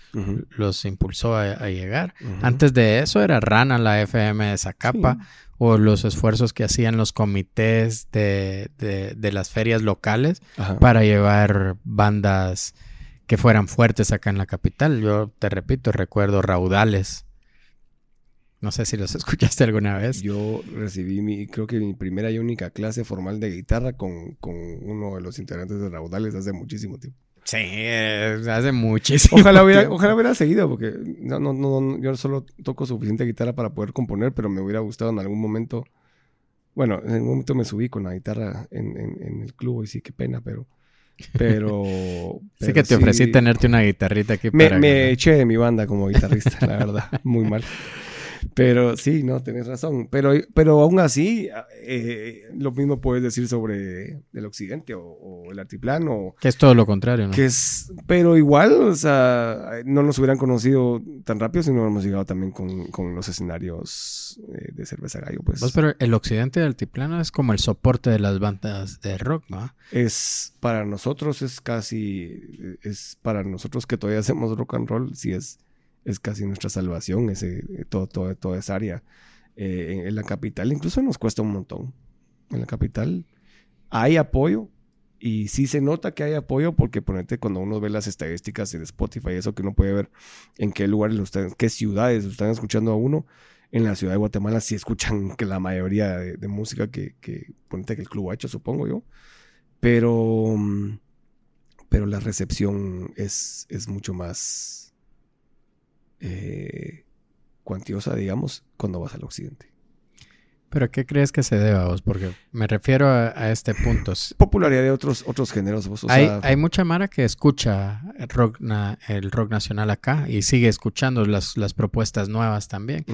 Speaker 1: los impulsó a, llegar. Antes de eso era Rana, la FM de Zacapa, o los esfuerzos que hacían los comités de, de, las ferias locales para llevar bandas que fueran fuertes acá en la capital. Yo te repito, recuerdo Raudales. No sé si los escuchaste alguna vez.
Speaker 2: Yo recibí mi, creo que mi primera y única clase formal de guitarra con, con uno de los integrantes de Raudales hace muchísimo tiempo.
Speaker 1: Sí, hace muchísimo.
Speaker 2: Ojalá hubiera, ojalá hubiera seguido, porque no, no, no, yo solo toco suficiente guitarra para poder componer, pero me hubiera gustado en algún momento. Bueno, en algún momento me subí con la guitarra en, en, el club y sí, qué pena, pero. Pero.
Speaker 1: sí que te ofrecí tenerte una guitarrita aquí
Speaker 2: me, para. Me eché de mi banda como guitarrista, la verdad. Muy mal. Pero sí, no, tenés razón. Pero, pero aún así, eh, lo mismo puedes decir sobre el occidente o, el altiplano.
Speaker 1: Que es todo lo contrario, ¿no?
Speaker 2: Que es, pero igual, o sea, no nos hubieran conocido tan rápido si no hemos llegado también con, los escenarios eh, de cerveza gallo, pues.
Speaker 1: pero el occidente del altiplano es como el soporte de las bandas de rock, ¿no?
Speaker 2: Es, para nosotros es casi, es para nosotros que todavía hacemos rock and roll, sí es es casi nuestra salvación, ese, eh, todo, todo, toda esa área. Eh, en, la capital incluso nos cuesta un montón. En la capital hay apoyo y sí se nota que hay apoyo porque ponete cuando uno ve las estadísticas en Spotify, eso que uno puede ver en qué lugares, están, qué ciudades están escuchando a uno. En la ciudad de Guatemala sí escuchan que la mayoría de, música que, que, ponete que el club ha hecho, supongo yo. Pero, mm, pero la recepción es, es mucho más eh, cuantiosa, digamos, cuando vas al occidente.
Speaker 1: ¿Pero qué crees que se deba vos? Porque me refiero a, este punto.
Speaker 2: Popularidad de otros, otros géneros.
Speaker 1: hay, mucha mara que escucha el rock, el rock nacional acá y sigue escuchando las, propuestas nuevas también.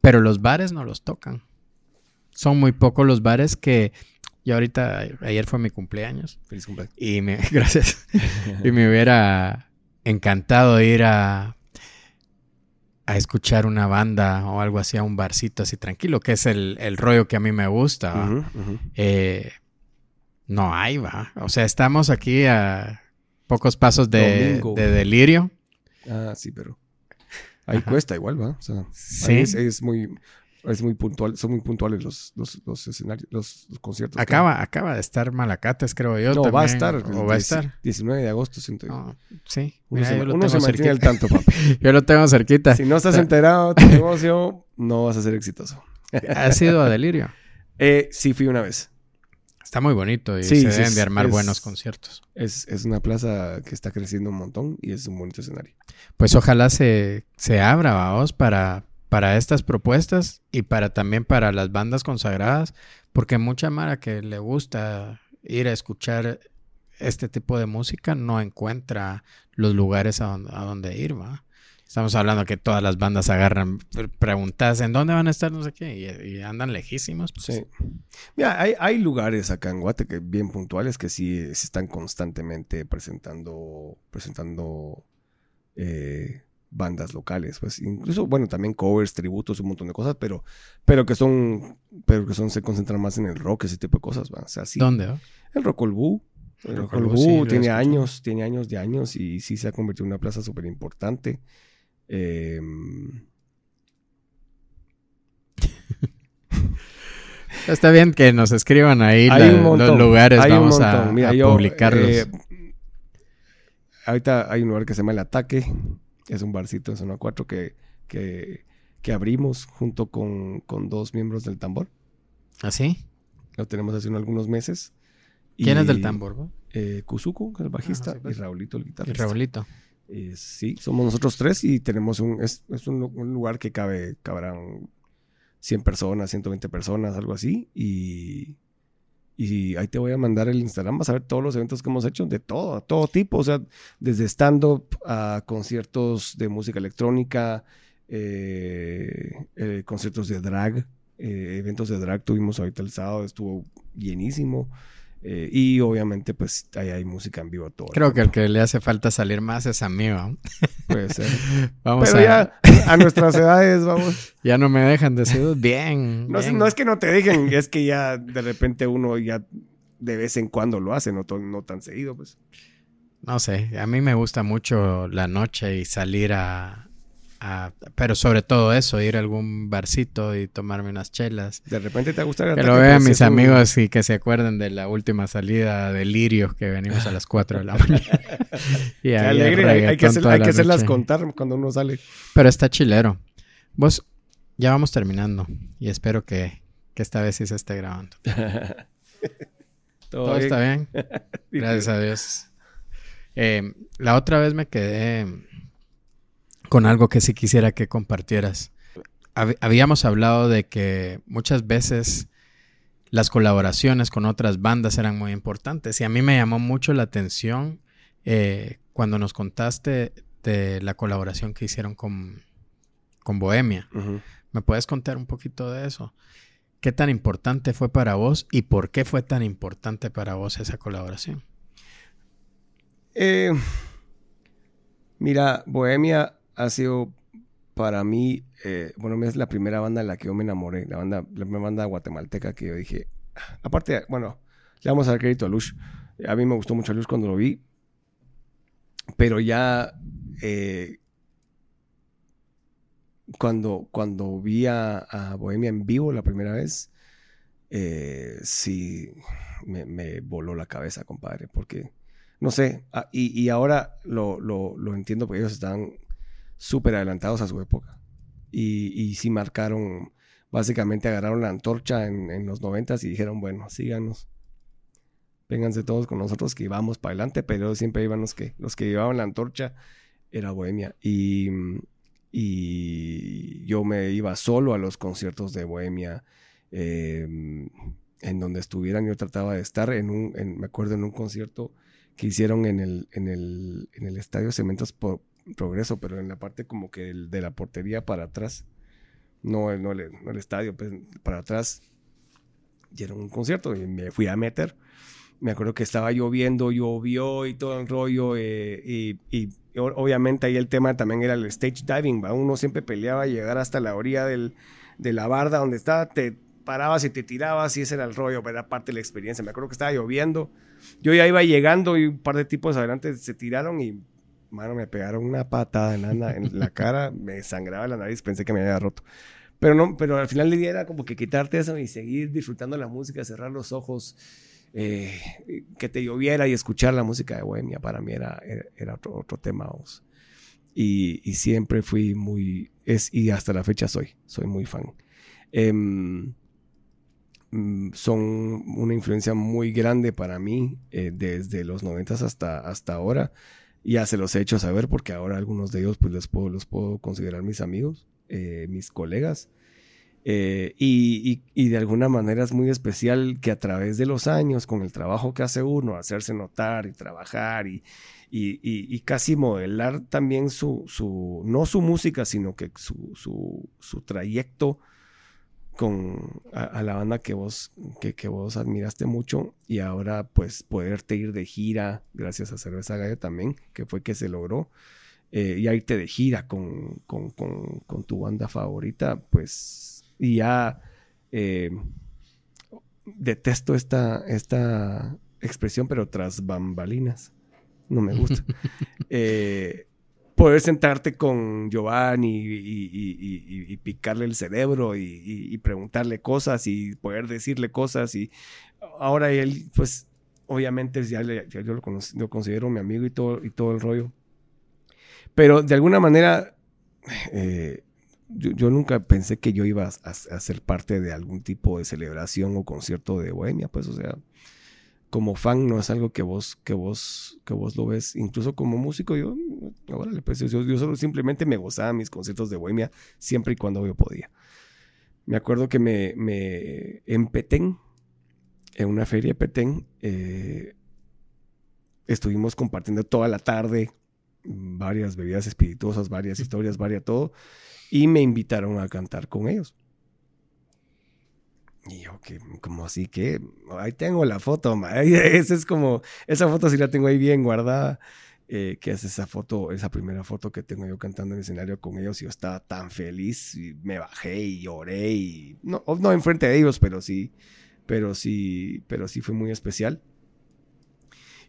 Speaker 1: Pero los bares no los tocan. Son muy pocos los bares que... Yo ahorita, ayer fue mi cumpleaños.
Speaker 2: Feliz cumpleaños.
Speaker 1: Y me, gracias. y me hubiera encantado ir a a escuchar una banda o algo así a un barcito así tranquilo, que es el, rollo que a mí me gusta. Eh, no hay, va. O sea, estamos aquí a pocos pasos de, delirio.
Speaker 2: Ah, sí, pero ahí cuesta igual, va. O sea, ¿Sí? es, muy es muy puntual, son muy puntuales los, los, escenarios, los, conciertos.
Speaker 1: Acaba, acaba de estar Malacates, creo yo.
Speaker 2: No, va a estar.
Speaker 1: O va a estar.
Speaker 2: 19 de agosto, siento
Speaker 1: yo. sí.
Speaker 2: Uno, se, uno se mantiene al tanto, papi.
Speaker 1: yo lo tengo cerquita.
Speaker 2: Si no estás enterado de tu negocio, no vas a ser exitoso.
Speaker 1: ¿Has ido a Delirio?
Speaker 2: Eh, sí, fui una vez.
Speaker 1: Está muy bonito y
Speaker 2: Sí,
Speaker 1: se deben
Speaker 2: es-
Speaker 1: de armar
Speaker 2: es-
Speaker 1: buenos conciertos.
Speaker 2: Es, es una plaza que está creciendo un montón y es un bonito escenario.
Speaker 1: Pues ojalá se, se abra, vamos, para, para estas propuestas y para también para las bandas consagradas, porque mucha Mara que le gusta ir a escuchar este tipo de música no encuentra los lugares a donde, ir, ¿va? Estamos hablando que todas las bandas agarran pre- preguntas en dónde van a estar, no sé qué, y, andan lejísimos. pues.
Speaker 2: Sí. Mira, hay, hay lugares acá en Guate que bien puntuales que sí se están constantemente presentando, presentando eh, bandas locales. Pues incluso, bueno, también covers, tributos, un montón de cosas, pero, pero que son, pero que son, se concentran más en el rock, ese tipo de cosas. ¿va? O sea, sí.
Speaker 1: ¿Dónde? va?
Speaker 2: El Rock El Bú. El Rock
Speaker 1: Rock
Speaker 2: El
Speaker 1: El Bú,
Speaker 2: Bú
Speaker 1: sí,
Speaker 2: tiene años, tiene años de años y sí se ha convertido en una plaza súper importante. Eh,
Speaker 1: Está bien que nos escriban ahí la-
Speaker 2: montón.
Speaker 1: los lugares, vamos a,
Speaker 2: montón. Mira,
Speaker 1: a
Speaker 2: yo,
Speaker 1: publicarlos.
Speaker 2: eh, ahorita hay un lugar que se llama El Ataque. Es un barcito en zona 4 que, que, que abrimos junto con, con dos miembros del tambor.
Speaker 1: ¿Así?
Speaker 2: Lo tenemos hace unos- algunos meses.
Speaker 1: ¿Quién es del
Speaker 2: Y,
Speaker 1: tambor?
Speaker 2: Eh, Kuzuko, el bajista,
Speaker 1: sí, pues.
Speaker 2: y Raulito, el guitarrista.
Speaker 1: Raulito.
Speaker 2: Eh, sí, somos nosotros tres y tenemos un, es, es un lugar que cabe, cabrán 100 personas, 120 personas, algo así. Y, y ahí te voy a mandar el Instagram, vas a ver todos los eventos que hemos hecho, de todo, todo tipo, o sea, desde stand-up a conciertos de música electrónica, eh, eh, conciertos de drag, eh, eventos de drag tuvimos ahorita el sábado, estuvo llenísimo. Eh, y obviamente, pues ahí hay música en vivo todo. el
Speaker 1: Creo que el que le hace falta salir más es a mí, ¿va?
Speaker 2: Puede ser.
Speaker 1: Vamos
Speaker 2: Pero
Speaker 1: a...
Speaker 2: ya a nuestras edades, vamos.
Speaker 1: Ya no me dejan de ser bien.
Speaker 2: No, es-
Speaker 1: bien.
Speaker 2: no es que no te dejen, es que ya de repente uno ya de vez en cuando lo hace, no, no tan seguido, pues.
Speaker 1: No sé, a mí me gusta mucho la noche y salir a, Pero sobre todo eso, ir a algún barcito y tomarme unas chelas.
Speaker 2: De repente te gusta
Speaker 1: Que lo vean mis amigos y que se acuerden de la última salida de Lirios que venimos a las 4 de la mañana. y
Speaker 2: Qué alegre, hay, hay que, hacer- hay que hacerlas contar cuando uno sale.
Speaker 1: Pero está chilero. Vos, ya vamos terminando y espero que, que esta vez sí se esté grabando.
Speaker 2: Todo
Speaker 1: Todo está bien. Gracias a Dios. Eh, la otra vez me quedé con algo que sí quisiera que compartieras. Hab- habíamos hablado de que muchas veces las colaboraciones con otras bandas eran muy importantes y a mí me llamó mucho la atención eh, cuando nos contaste de la colaboración que hicieron con, con Bohemia. ¿Me puedes contar un poquito de eso? ¿Qué tan importante fue para vos y por qué fue tan importante para vos esa colaboración?
Speaker 2: Eh, mira, Bohemia ha sido para mí, eh, bueno, es la primera banda en la que yo me enamoré, la banda, la primera banda guatemalteca que yo dije, "Ah", aparte, bueno, le vamos a dar crédito a Lush, a mí me gustó mucho Lush cuando lo vi, pero ya eh, cuando, cuando vi a, Bohemia en vivo la primera vez, eh, sí me, voló la cabeza, compadre, porque no sé, ah, y, y ahora lo, lo, lo entiendo porque ellos estaban súper adelantados a su época. Y, y sí marcaron, básicamente agarraron la antorcha en, en los noventas y dijeron, bueno, síganos. Vénganse todos con nosotros que vamos para adelante, pero siempre iban los que, los que llevaban la antorcha, era Bohemia. Y, y yo me iba solo a los conciertos de Bohemia. eh, en donde estuvieran, yo trataba de estar en un, en- me acuerdo en un concierto que hicieron en el, en el, en el estadio Cementos por Progreso, pero en la parte como que el- de la portería para atrás, no, el- no, el, no estadio, pues para atrás, era un concierto y me fui a meter. Me acuerdo que estaba lloviendo, llovió y todo el rollo, eh, y, y obviamente ahí el tema también era el stage diving, ¿va? uno siempre peleaba llegar hasta la orilla del, de la barda donde estaba, te parabas y te tirabas y ese era el rollo, pero era parte la experiencia. Me acuerdo que estaba lloviendo, yo ya iba llegando y un par de tipos adelante se tiraron y, mano, me pegaron una patada enana en la cara, me sangraba la nariz, pensé que me había roto. Pero no, pero al final del día era como que quitarte eso y seguir disfrutando la música, cerrar los ojos, eh, que te lloviera y escuchar la música de Bohemia, para mí era, era, era otro, otro tema. vos. Y, y siempre fui muy, es, y hasta la fecha soy, soy muy fan. Mm, son una influencia muy grande para mí eh, desde los 90 hasta, hasta ahora. Ya se los he hecho saber porque ahora algunos de ellos pues los puedo, los puedo considerar mis amigos, eh, mis colegas. Eh, y, de alguna manera es muy especial que a través de los años, con el trabajo que hace uno, hacerse notar y trabajar y, y casi modelar también su, su, no su música, sino que su, su, su trayecto con a, la banda que vos, que, que, vos admiraste mucho y ahora pues poderte ir de gira, gracias a Cerveza Gallo también, que fue que se logró, eh, y irte de gira con, con, con, con, tu banda favorita, pues y ya eh, detesto esta, esta expresión, pero tras bambalinas, no me gusta. eh, poder sentarte con Giovanni y, picarle el cerebro y, preguntarle cosas y poder decirle cosas y ahora él pues obviamente ya, yo lo, considero mi amigo y todo, y todo el rollo. Pero de alguna manera eh, yo, nunca pensé que yo iba a, a, ser parte de algún tipo de celebración o concierto de Bohemia pues o sea como fan no es algo que vos, que vos, que vos lo ves. Incluso como músico, yo, pues, yo, yo, solo simplemente me gozaba mis conciertos de Bohemia siempre y cuando yo podía. Me acuerdo que me, en Petén, en una feria de Petén, eh, estuvimos compartiendo toda la tarde varias bebidas espirituosas, varias historias, varias todo, y me invitaron a cantar con ellos. Y yo, que, como así que, ahí tengo la foto, esa es como, esa foto sí la tengo ahí bien guardada, eh, que es esa foto, esa primera foto que tengo yo cantando en el escenario con ellos, y yo estaba tan feliz, me bajé y lloré, y no, no enfrente de ellos, pero sí, pero sí, pero sí fue muy especial.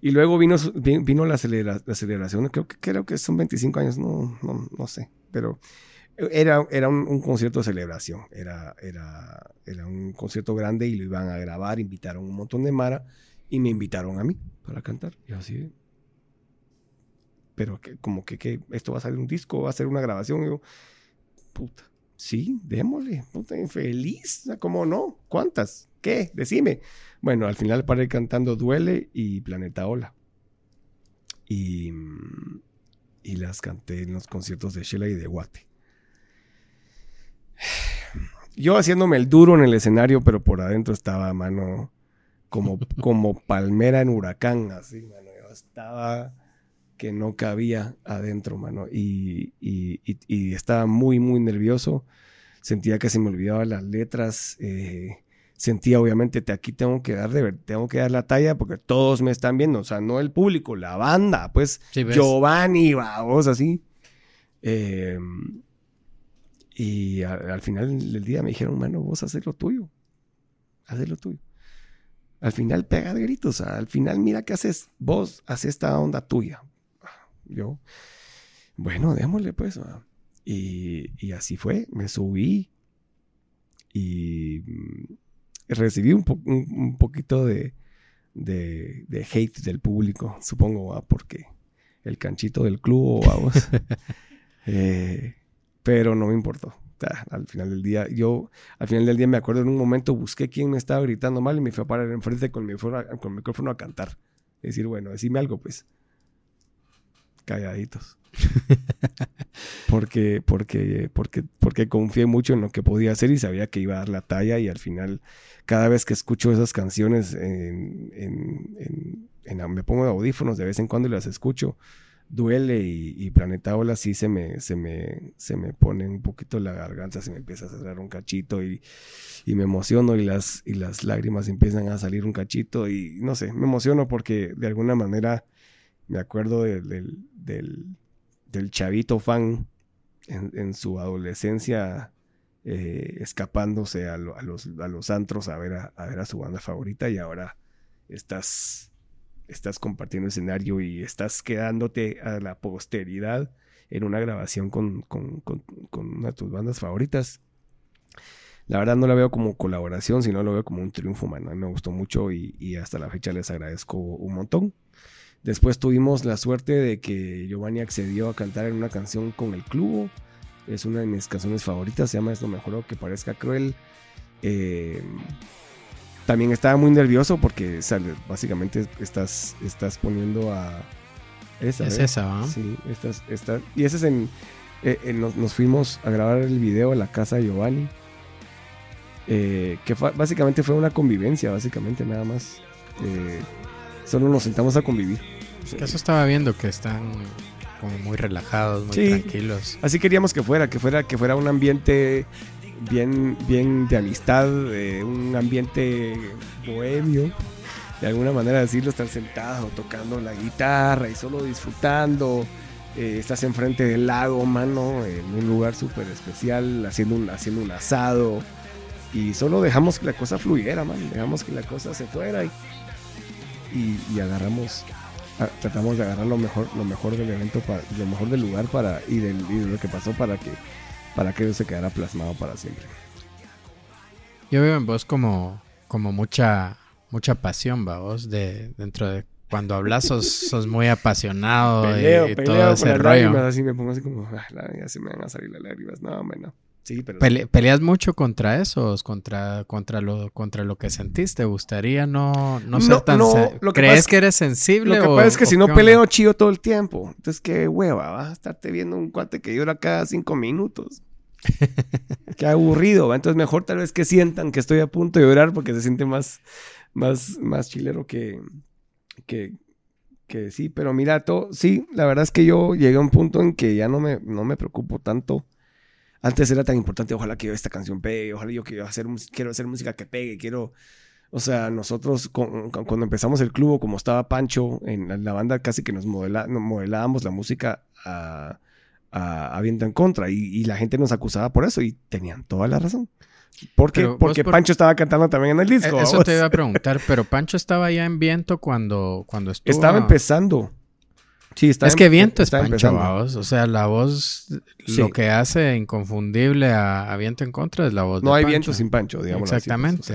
Speaker 2: Y luego vino, vino la, celebración, creo que, creo que son 25 años, no, no, no sé, pero era, era un, concierto de celebración, era, era, era un concierto grande y lo iban a grabar, invitaron un montón de Mara y me invitaron a mí para cantar. Y así, pero que, como que, que, esto va a salir un disco, va a ser una grabación. Y yo, puta, sí, démosle, puta, feliz, ¿cómo no? ¿Cuántas? ¿Qué? Decime. Bueno, al final paré cantando Duele y Planeta Ola. Y, y las canté en los conciertos de Shela y de Guate yo haciéndome el duro en el escenario, pero por adentro estaba, mano, como, como palmera en huracán, así, mano. Yo estaba que no cabía adentro, mano. Y, estaba muy, muy nervioso. Sentía que se me olvidaban las letras. Eh, sentía, obviamente, te, aquí tengo que dar de tengo que dar la talla porque todos me están viendo. O sea, no el público, la banda, pues. Giovanni, vamos, así. Eh, y al final del día me dijeron, mano, vos haces lo tuyo. Haz lo tuyo. Al final pega de gritos. Al final mira qué haces. Vos haces esta onda tuya. Yo, bueno, démosle pues. Y, así fue. Me subí y mm, recibí un, un, poquito de, de, hate del público, supongo, porque el canchito del club, vamos. eh, pero no me importó. al final del día, yo al final del día me acuerdo en un momento busqué quién me estaba gritando mal y me fui a parar enfrente con mi micrófono, con micrófono a cantar. Decir, bueno, decime algo, pues. Calladitos. porque, porque, porque, porque confié mucho en lo que podía hacer y sabía que iba a dar la talla y al final, cada vez que escucho esas canciones, en, en, en, me pongo de audífonos de vez en cuando y las escucho duele y, Planeta Ola sí se me, se me, se me pone un poquito la garganta, se me empieza a cerrar un cachito y, me emociono y las, y las lágrimas empiezan a salir un cachito y no sé, me emociono porque de alguna manera me acuerdo del, del, chavito fan en, su adolescencia eh, escapándose a, los, a los antros a ver a, a ver a su banda favorita y ahora estás estás compartiendo escenario y estás quedándote a la posteridad en una grabación con, con, una de tus bandas favoritas. La verdad no la veo como colaboración, sino lo veo como un triunfo, man. A mí me gustó mucho y, hasta la fecha les agradezco un montón. Después tuvimos la suerte de que Giovanni accedió a cantar en una canción con el club. Es una de mis canciones favoritas, se llama Es lo mejor que parezca cruel. Eh, También estaba muy nervioso porque sale, básicamente estás, estás poniendo a...
Speaker 1: Esa, es esa, ¿no?
Speaker 2: Sí, estás, estás, y ese es en... eh, nos, nos fuimos a grabar el video en la casa de Giovanni. eh, que fue- básicamente fue una convivencia, básicamente nada más. Eh, solo nos sentamos a convivir.
Speaker 1: Que Eso estaba viendo que están como muy relajados, muy
Speaker 2: Sí.
Speaker 1: tranquilos.
Speaker 2: Así queríamos que fuera, que fuera, que fuera un ambiente bien, bien de amistad, un ambiente bohemio, de alguna manera decirlo, estar sentado tocando la guitarra y solo disfrutando. Eh, estás enfrente del lago, mano, en un lugar súper especial, haciendo un, haciendo un asado. Y solo dejamos que la cosa fluyera, man. Dejamos que la cosa se fuera y, y, y agarramos tratamos de agarrar lo mejor lo mejor del evento para, lo mejor del lugar para y, del, y de lo que pasó para que para que se quedara plasmado para siempre.
Speaker 1: Yo veo en vos como, como mucha, mucha pasión, va vos, de, dentro de cuando hablas sos, sos muy apasionado
Speaker 2: peleo
Speaker 1: y,
Speaker 2: peleo
Speaker 1: todo ese
Speaker 2: las
Speaker 1: rollo.
Speaker 2: lágrimas así me pongo así como "Ah, ya se me van a salir las lágrimas no hombre no sí pero
Speaker 1: Pele- ¿Peleas mucho contra eso? ¿Contra, contra, lo, contra lo que sentiste? ¿Te gustaría no, no ser
Speaker 2: No,
Speaker 1: tan...
Speaker 2: no,
Speaker 1: se-
Speaker 2: lo que
Speaker 1: ¿Crees
Speaker 2: es-
Speaker 1: que eres sensible
Speaker 2: lo que
Speaker 1: o-
Speaker 2: pasa es que si no peleo chío todo el tiempo entonces qué hueva vas a estarte viendo un cuate que llora cada cinco minutos qué aburrido ¿va? entonces mejor tal vez que sientan que estoy a punto de llorar porque se siente más más más chilero que que que sí pero mira todo sí la verdad es que yo llegué a un punto en que ya no me no me preocupo tanto antes era tan importante ojalá que yo esta canción pegue ojalá yo quiero hacer quiero hacer música que pegue quiero o sea, nosotros con- con- cuando empezamos el club, como estaba Pancho en la, la banda, casi que nos, modela- nos modelábamos la música a, a, a viento en contra y, y la gente nos acusaba por eso y tenían toda la razón. Porque, porque
Speaker 1: por-
Speaker 2: Pancho estaba cantando también en el disco.
Speaker 1: Eso
Speaker 2: vamos.
Speaker 1: te iba a preguntar, pero Pancho estaba ya en viento cuando, cuando estuvo...
Speaker 2: Estaba empezando. Sí, estaba
Speaker 1: Es que
Speaker 2: em-
Speaker 1: viento es Pancho. O sea, la voz,
Speaker 2: Sí.
Speaker 1: lo que hace inconfundible a, a viento en contra es la voz
Speaker 2: No
Speaker 1: de
Speaker 2: hay
Speaker 1: Pancho.
Speaker 2: viento sin Pancho, digamos.
Speaker 1: Exactamente.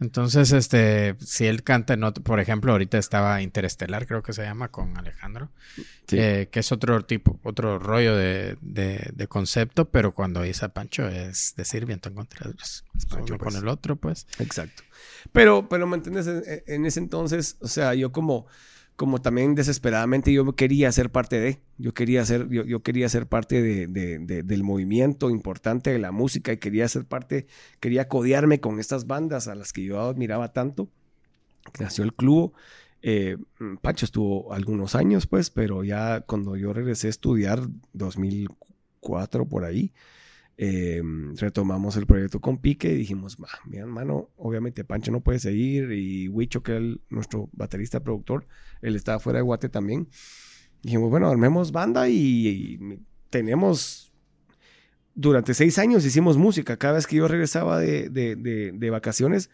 Speaker 1: Entonces, este, si él canta en otro, por ejemplo, ahorita estaba Interestelar, creo que se llama, con Alejandro,
Speaker 2: Sí.
Speaker 1: eh, que es otro tipo, otro rollo de, de- de concepto, pero cuando dice Pancho es decir viento en contra, es, es
Speaker 2: Pancho,
Speaker 1: uno
Speaker 2: pues.
Speaker 1: con el otro, pues.
Speaker 2: Exacto. Pero, pero ¿me entiendes? En, en ese entonces, o sea, yo como, como también desesperadamente yo quería ser parte de, yo quería ser, yo, yo quería ser parte de, de- de- del movimiento importante de la música y quería ser parte, quería codearme con estas bandas a las que yo admiraba tanto. Nació el club. Eh, Pacho estuvo algunos años, pues, pero ya cuando yo regresé a estudiar, 2004 por ahí, eh, retomamos el proyecto con Pique y dijimos, "Ma, mi hermano, obviamente Pancho no puede seguir y Huicho, que es nuestro baterista productor, él estaba fuera de Guate también. Dijimos, bueno, armemos banda y, y tenemos... Durante seis años hicimos música. Cada vez que yo regresaba de, de- de- de vacaciones,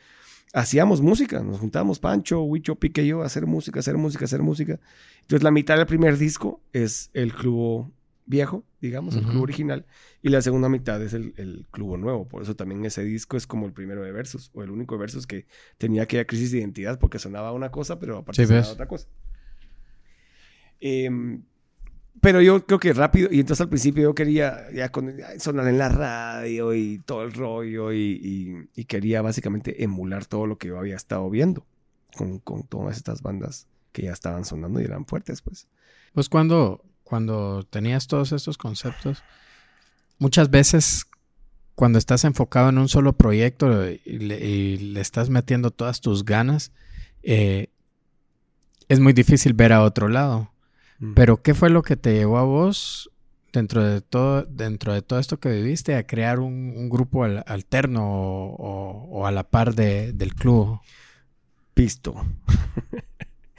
Speaker 2: hacíamos música. Nos juntábamos Pancho, Huicho, Pique y yo a hacer música, hacer música, hacer música. Entonces la mitad del primer disco es el club viejo, digamos, el club original. Y la segunda mitad es el, el club nuevo. Por eso también ese disco es como el primero de Versus, o el único de Versus que tenía aquella crisis de identidad, porque sonaba una cosa, pero aparte
Speaker 1: Sí,
Speaker 2: sonaba otra cosa. Em, pero yo creo que rápido, y entonces al principio yo quería ya con, sonar en la radio y todo el rollo, y, y- y quería básicamente emular todo lo que yo había estado viendo con, con todas estas bandas que ya estaban sonando y eran fuertes, pues.
Speaker 1: Pues cuando, cuando tenías todos estos conceptos, muchas veces cuando estás enfocado en un solo proyecto y le, y le estás metiendo todas tus ganas, eh, es muy difícil ver a otro lado. Pero ¿qué fue lo que te llevó a vos dentro de todo, dentro de todo esto que viviste a crear un, un grupo al- alterno o, o- o a la par de- del club?
Speaker 2: Pisto.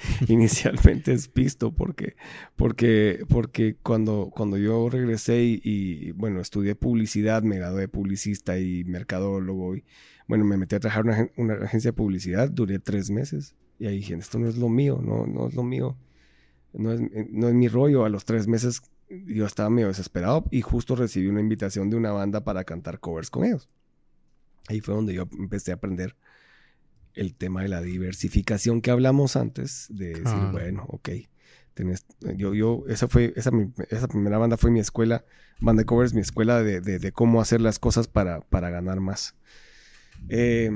Speaker 2: Inicialmente es Pisto porque, porque, porque cuando, cuando yo regresé y, bueno, estudié publicidad, me gradué de publicista y mercadólogo y bueno, me metí a trabajar en una, una agencia de publicidad, duré tres meses y ahí dije, esto no es lo mío, no, no es lo mío, no es, no es mi rollo. A los tres meses yo estaba medio desesperado y justo recibí una invitación de una banda para cantar covers con ellos. Ahí fue donde yo empecé a aprender el tema de la diversificación que hablamos antes, de decir, bueno, ok, tenés- yo, yo, esa fue, esa, mi- esa primera banda fue mi escuela, banda de covers, mi escuela de, de- de cómo hacer las cosas para, para ganar más. Eh,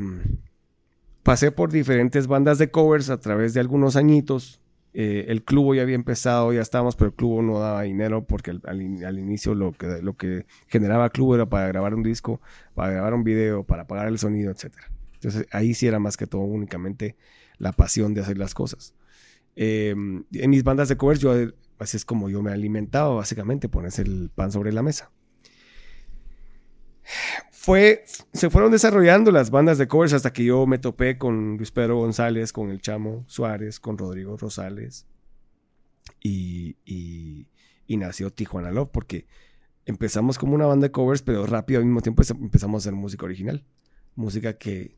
Speaker 2: pasé por diferentes bandas de covers a través de algunos añitos. Eh, el club ya había empezado, ya estábamos, pero el club no daba dinero porque al, al, inicio lo que, lo que generaba el club era para grabar un disco, para grabar un video, para pagar el sonido, etc. Entonces ahí sí era más que todo únicamente la pasión de hacer las cosas. Em, en mis bandas de covers, yo, así es como yo me alimentaba, básicamente, pones el pan sobre la mesa. Fue, se fueron desarrollando las bandas de covers hasta que yo me topé con Luis Pedro González, con el Chamo Suárez, con Rodrigo Rosales. Y, y, y nació Tijuana Love, porque empezamos como una banda de covers, pero rápido al mismo tiempo empezamos a hacer música original. Música que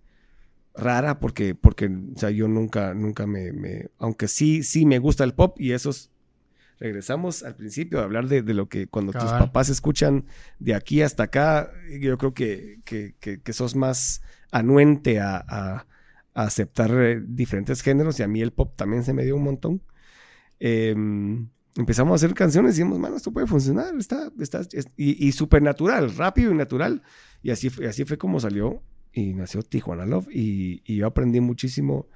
Speaker 2: rara porque, porque o sea, yo nunca, nunca me, me, aunque sí, sí me gusta el pop y esos, regresamos al principio a hablar de, de lo que cuando tus papás escuchan de aquí hasta acá, yo creo que, que, que, sos más anuente a, a, aceptar eh, diferentes géneros y a mí el pop también se me dio un montón. Em, empezamos a hacer canciones y dijimos, mano, esto puede funcionar, está, está, y, y súper natural, rápido y natural. Y así, así fue como salió y nació Tijuana Love y, y, yo aprendí muchísimo,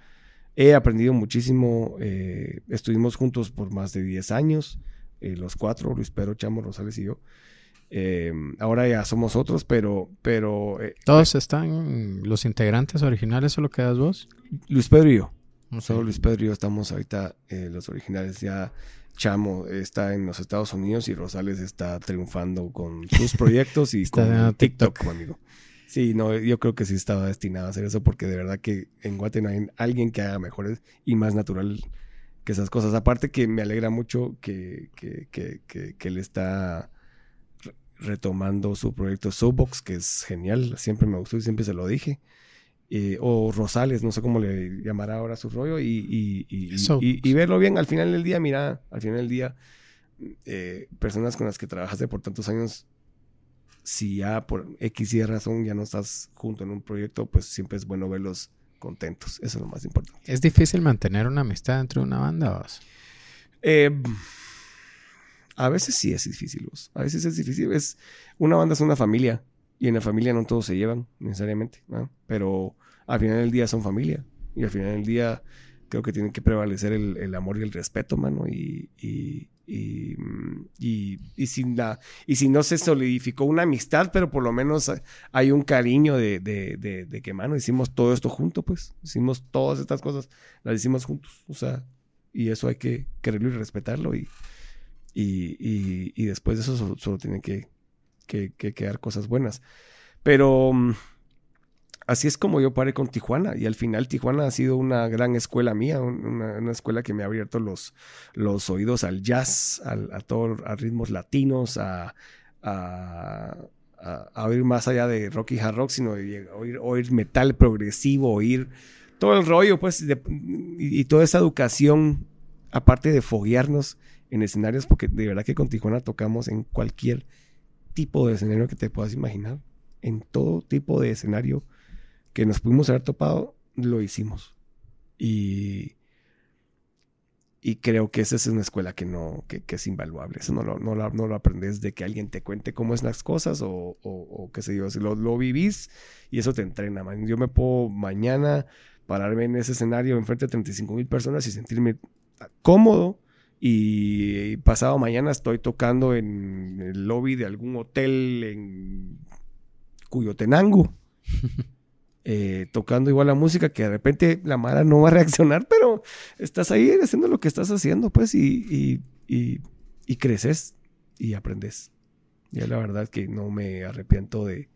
Speaker 2: he aprendido muchísimo, eh, estuvimos juntos por más de 10 años, eh, los cuatro, Luis Pedro, Chamo, Rosales y yo. Eh, ahora ya somos otros, pero... pero
Speaker 1: ¿Todos están los integrantes originales o lo quedas vos?
Speaker 2: Luis Pedro y yo. Solo Luis Pedro y yo estamos ahorita los originales ya. Chamo está en los Estados Unidos y Rosales está triunfando con sus proyectos y con TikTok, conmigo. Sí, no, yo creo que sí estaba destinado a hacer eso porque de verdad que en Guate no hay alguien que haga mejores y más natural que esas cosas. Aparte que me alegra mucho que, que, que, que, él está retomando su proyecto Soapbox, que es genial, siempre me gustó y siempre se lo dije. Eh, o Rosales, no sé cómo le llamará ahora su rollo, y, y, y, verlo bien al final del día, mira, al final del día, eh, personas con las que trabajaste por tantos años si ya por X y razón ya no estás junto en un proyecto, pues siempre es bueno verlos contentos. Eso es lo más importante.
Speaker 1: ¿Es difícil mantener una amistad dentro de una banda? Vos?
Speaker 2: Eh, a veces sí es difícil. Vos. A veces es difícil. Es, una banda es una familia y en la familia no todos se llevan necesariamente, pero al final del día son familia y al final del día creo que tiene que prevalecer el, amor y el respeto, mano, y, y, y, y, sin la, y si no se solidificó una amistad, pero por lo menos hay un cariño de, de, de, que, mano, hicimos todo esto juntos, pues, hicimos todas estas cosas, las hicimos juntos, o sea, y eso hay que quererlo y respetarlo, y, y, y, después de eso solo, solo tienen que, que, que, quedar cosas buenas. Pero mm, así es como yo paré con Tijuana y al final Tijuana ha sido una gran escuela mía, una, escuela que me ha abierto los, los oídos al jazz, a todos a ritmos latinos, a, a, oír más allá de rock y hard rock, sino de oír, metal progresivo, oír todo el rollo, pues, y, toda esa educación, aparte de foguearnos en escenarios, porque de verdad que con Tijuana tocamos en cualquier tipo de escenario que te puedas imaginar, en todo tipo de escenario que nos pudimos haber topado, lo hicimos. Y, y creo que esa es una escuela que no, que, es invaluable. Eso no lo, no, lo, aprendes de que alguien te cuente cómo es las cosas o, o, qué sé yo. Si lo, lo, vivís y eso te entrena. Yo me puedo mañana pararme en ese escenario enfrente de 35 mil personas y sentirme cómodo. Y pasado mañana estoy tocando en el lobby de algún hotel en Cuyotenango. Eh, tocando igual la música, que de repente la Mara no va a reaccionar, pero estás ahí haciendo lo que estás haciendo, pues, y, y, creces y aprendes. Y la verdad que no me arrepiento de,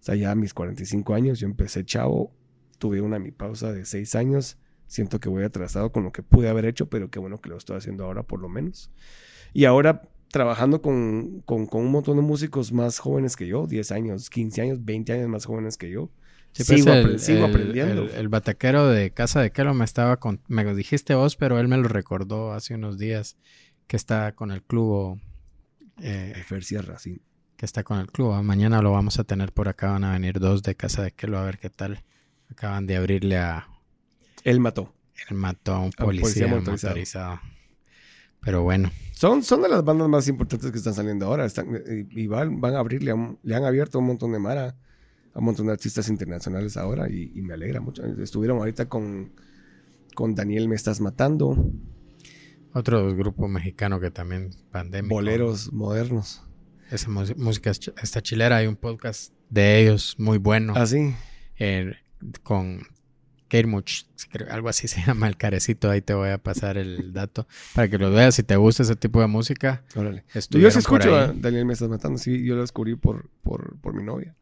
Speaker 2: o sea, ya a mis 45 años, yo empecé chavo, tuve una mi pausa de 6 años, siento que voy atrasado con lo que pude haber hecho, pero qué bueno que lo estoy haciendo ahora por lo menos. Y ahora trabajando con, con, con un montón de músicos más jóvenes que yo, 10 años, 15 años, 20 años más jóvenes que yo
Speaker 1: pues sigo, aprendiendo. El, bataquero de Casa de Kelo me estaba con, me lo dijiste vos, pero él me lo recordó hace unos días que está con el club.
Speaker 2: Eh, Fer Sierra, sí.
Speaker 1: Que está con el club. Mañana lo vamos a tener por acá. Van a venir dos de Casa de Kelo a ver qué tal. Acaban de abrirle a.
Speaker 2: Él mató.
Speaker 1: Él mató a un policía, motorizado. Pero bueno.
Speaker 2: Son, son de las bandas más importantes que están saliendo ahora. Están, y van, van a abrirle, le han abierto un montón de mara a un montón de artistas internacionales ahora y, y me alegra mucho. Estuvieron ahorita con, con Daniel Me Estás Matando.
Speaker 1: Otro grupo mexicano que también pandémico.
Speaker 2: Boleros modernos.
Speaker 1: Esa música está chilera. Hay un podcast de ellos muy bueno.
Speaker 2: Ah, sí.
Speaker 1: Eh, con Kermuch, algo así se llama el carecito. Ahí te voy a pasar el dato para que lo veas. Si te gusta ese tipo de música,
Speaker 2: Órale. Yo sí escucho a Daniel Me Estás Matando. Sí, yo lo descubrí por, por, por mi novia.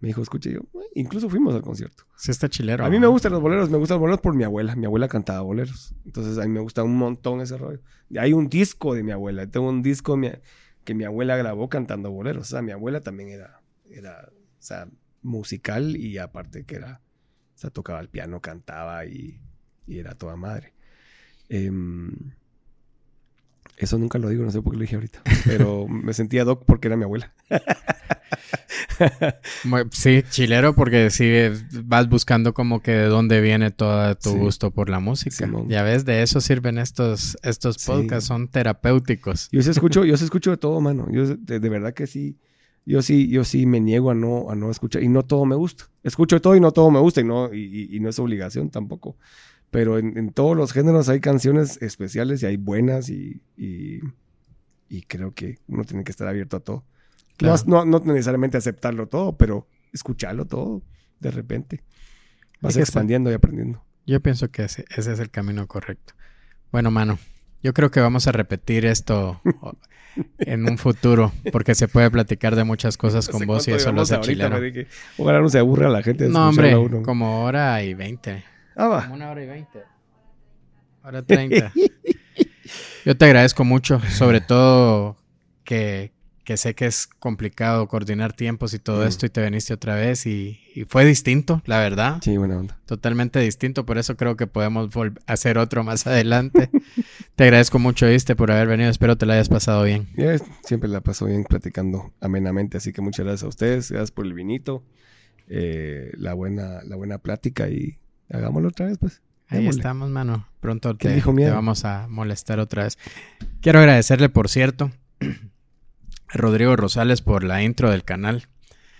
Speaker 2: Me dijo, escuche yo. Incluso fuimos al concierto.
Speaker 1: Sí, está chilero.
Speaker 2: A mí me gustan los boleros. Me gustan los boleros por mi abuela. Mi abuela cantaba boleros. Entonces a mí me gusta un montón ese rollo. Hay un disco de mi abuela. Tengo un disco que mi abuela grabó cantando boleros. O sea, mi abuela también era, era o sea, musical y aparte que era, o sea, tocaba el piano, cantaba y, y era toda madre. Eh, eso nunca lo digo, no sé por qué lo dije ahorita. Pero me sentía doc porque era mi abuela.
Speaker 1: sí, chilero porque sí vas buscando como que de dónde viene todo tu gusto por la música. ya ves, de eso sirven estos, estos podcasts, son terapéuticos.
Speaker 2: Yo sí escucho, yo sí escucho de todo, mano. Yo de, verdad que sí. Yo sí, yo sí me niego a no, a no escuchar. Y no todo me gusta. Escucho de todo y no todo me gusta. Y no, y no es obligación tampoco. Pero en, todos los géneros hay canciones especiales y hay buenas y, y, creo que uno tiene que estar abierto a todo. No, no, necesariamente aceptarlo todo, pero escucharlo todo de repente. Vas expandiendo y aprendiendo.
Speaker 1: Yo pienso que ese, ese, es el camino correcto. Bueno, mano, yo creo que vamos a repetir esto en un futuro, porque se puede platicar de muchas cosas con vos y eso lo hace chileno.
Speaker 2: Ojalá no se aburra la gente.
Speaker 1: no, hombre, como hora y veinte.
Speaker 2: Ah,
Speaker 1: una hora y veinte. Hora treinta. Yo te agradezco mucho, sobre todo que, sé que es complicado coordinar tiempos y todo mm. esto y te viniste otra vez y, fue distinto, la verdad.
Speaker 2: Sí, buena onda.
Speaker 1: Totalmente distinto, por eso creo que podemos hacer otro más adelante. te agradezco mucho, viste, por haber venido, espero te la hayas pasado bien.
Speaker 2: siempre la paso bien platicando amenamente, así que muchas gracias a ustedes, gracias por el vinito, eh, la, buena, la buena plática y Hagámoslo otra vez, pues.
Speaker 1: Ahí estamos, mano. Pronto te, vamos a molestar otra vez. Quiero agradecerle, por cierto, Rodrigo Rosales por la intro del canal.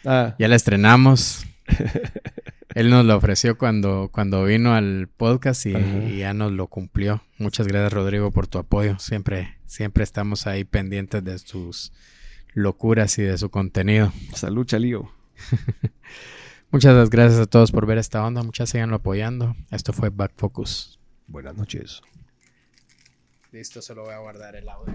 Speaker 1: Ah. Ya la estrenamos. Él nos lo ofreció cuando, cuando vino al podcast y, y, ya nos lo cumplió. Muchas gracias, Rodrigo, por tu apoyo. Siempre, siempre estamos ahí pendientes de sus locuras y de su contenido.
Speaker 2: Salud, Chalío.
Speaker 1: Muchas gracias a todos por ver esta onda. Muchas síganlo apoyando. Esto fue Back Focus.
Speaker 2: Buenas noches.
Speaker 1: Listo, solo voy a guardar el audio.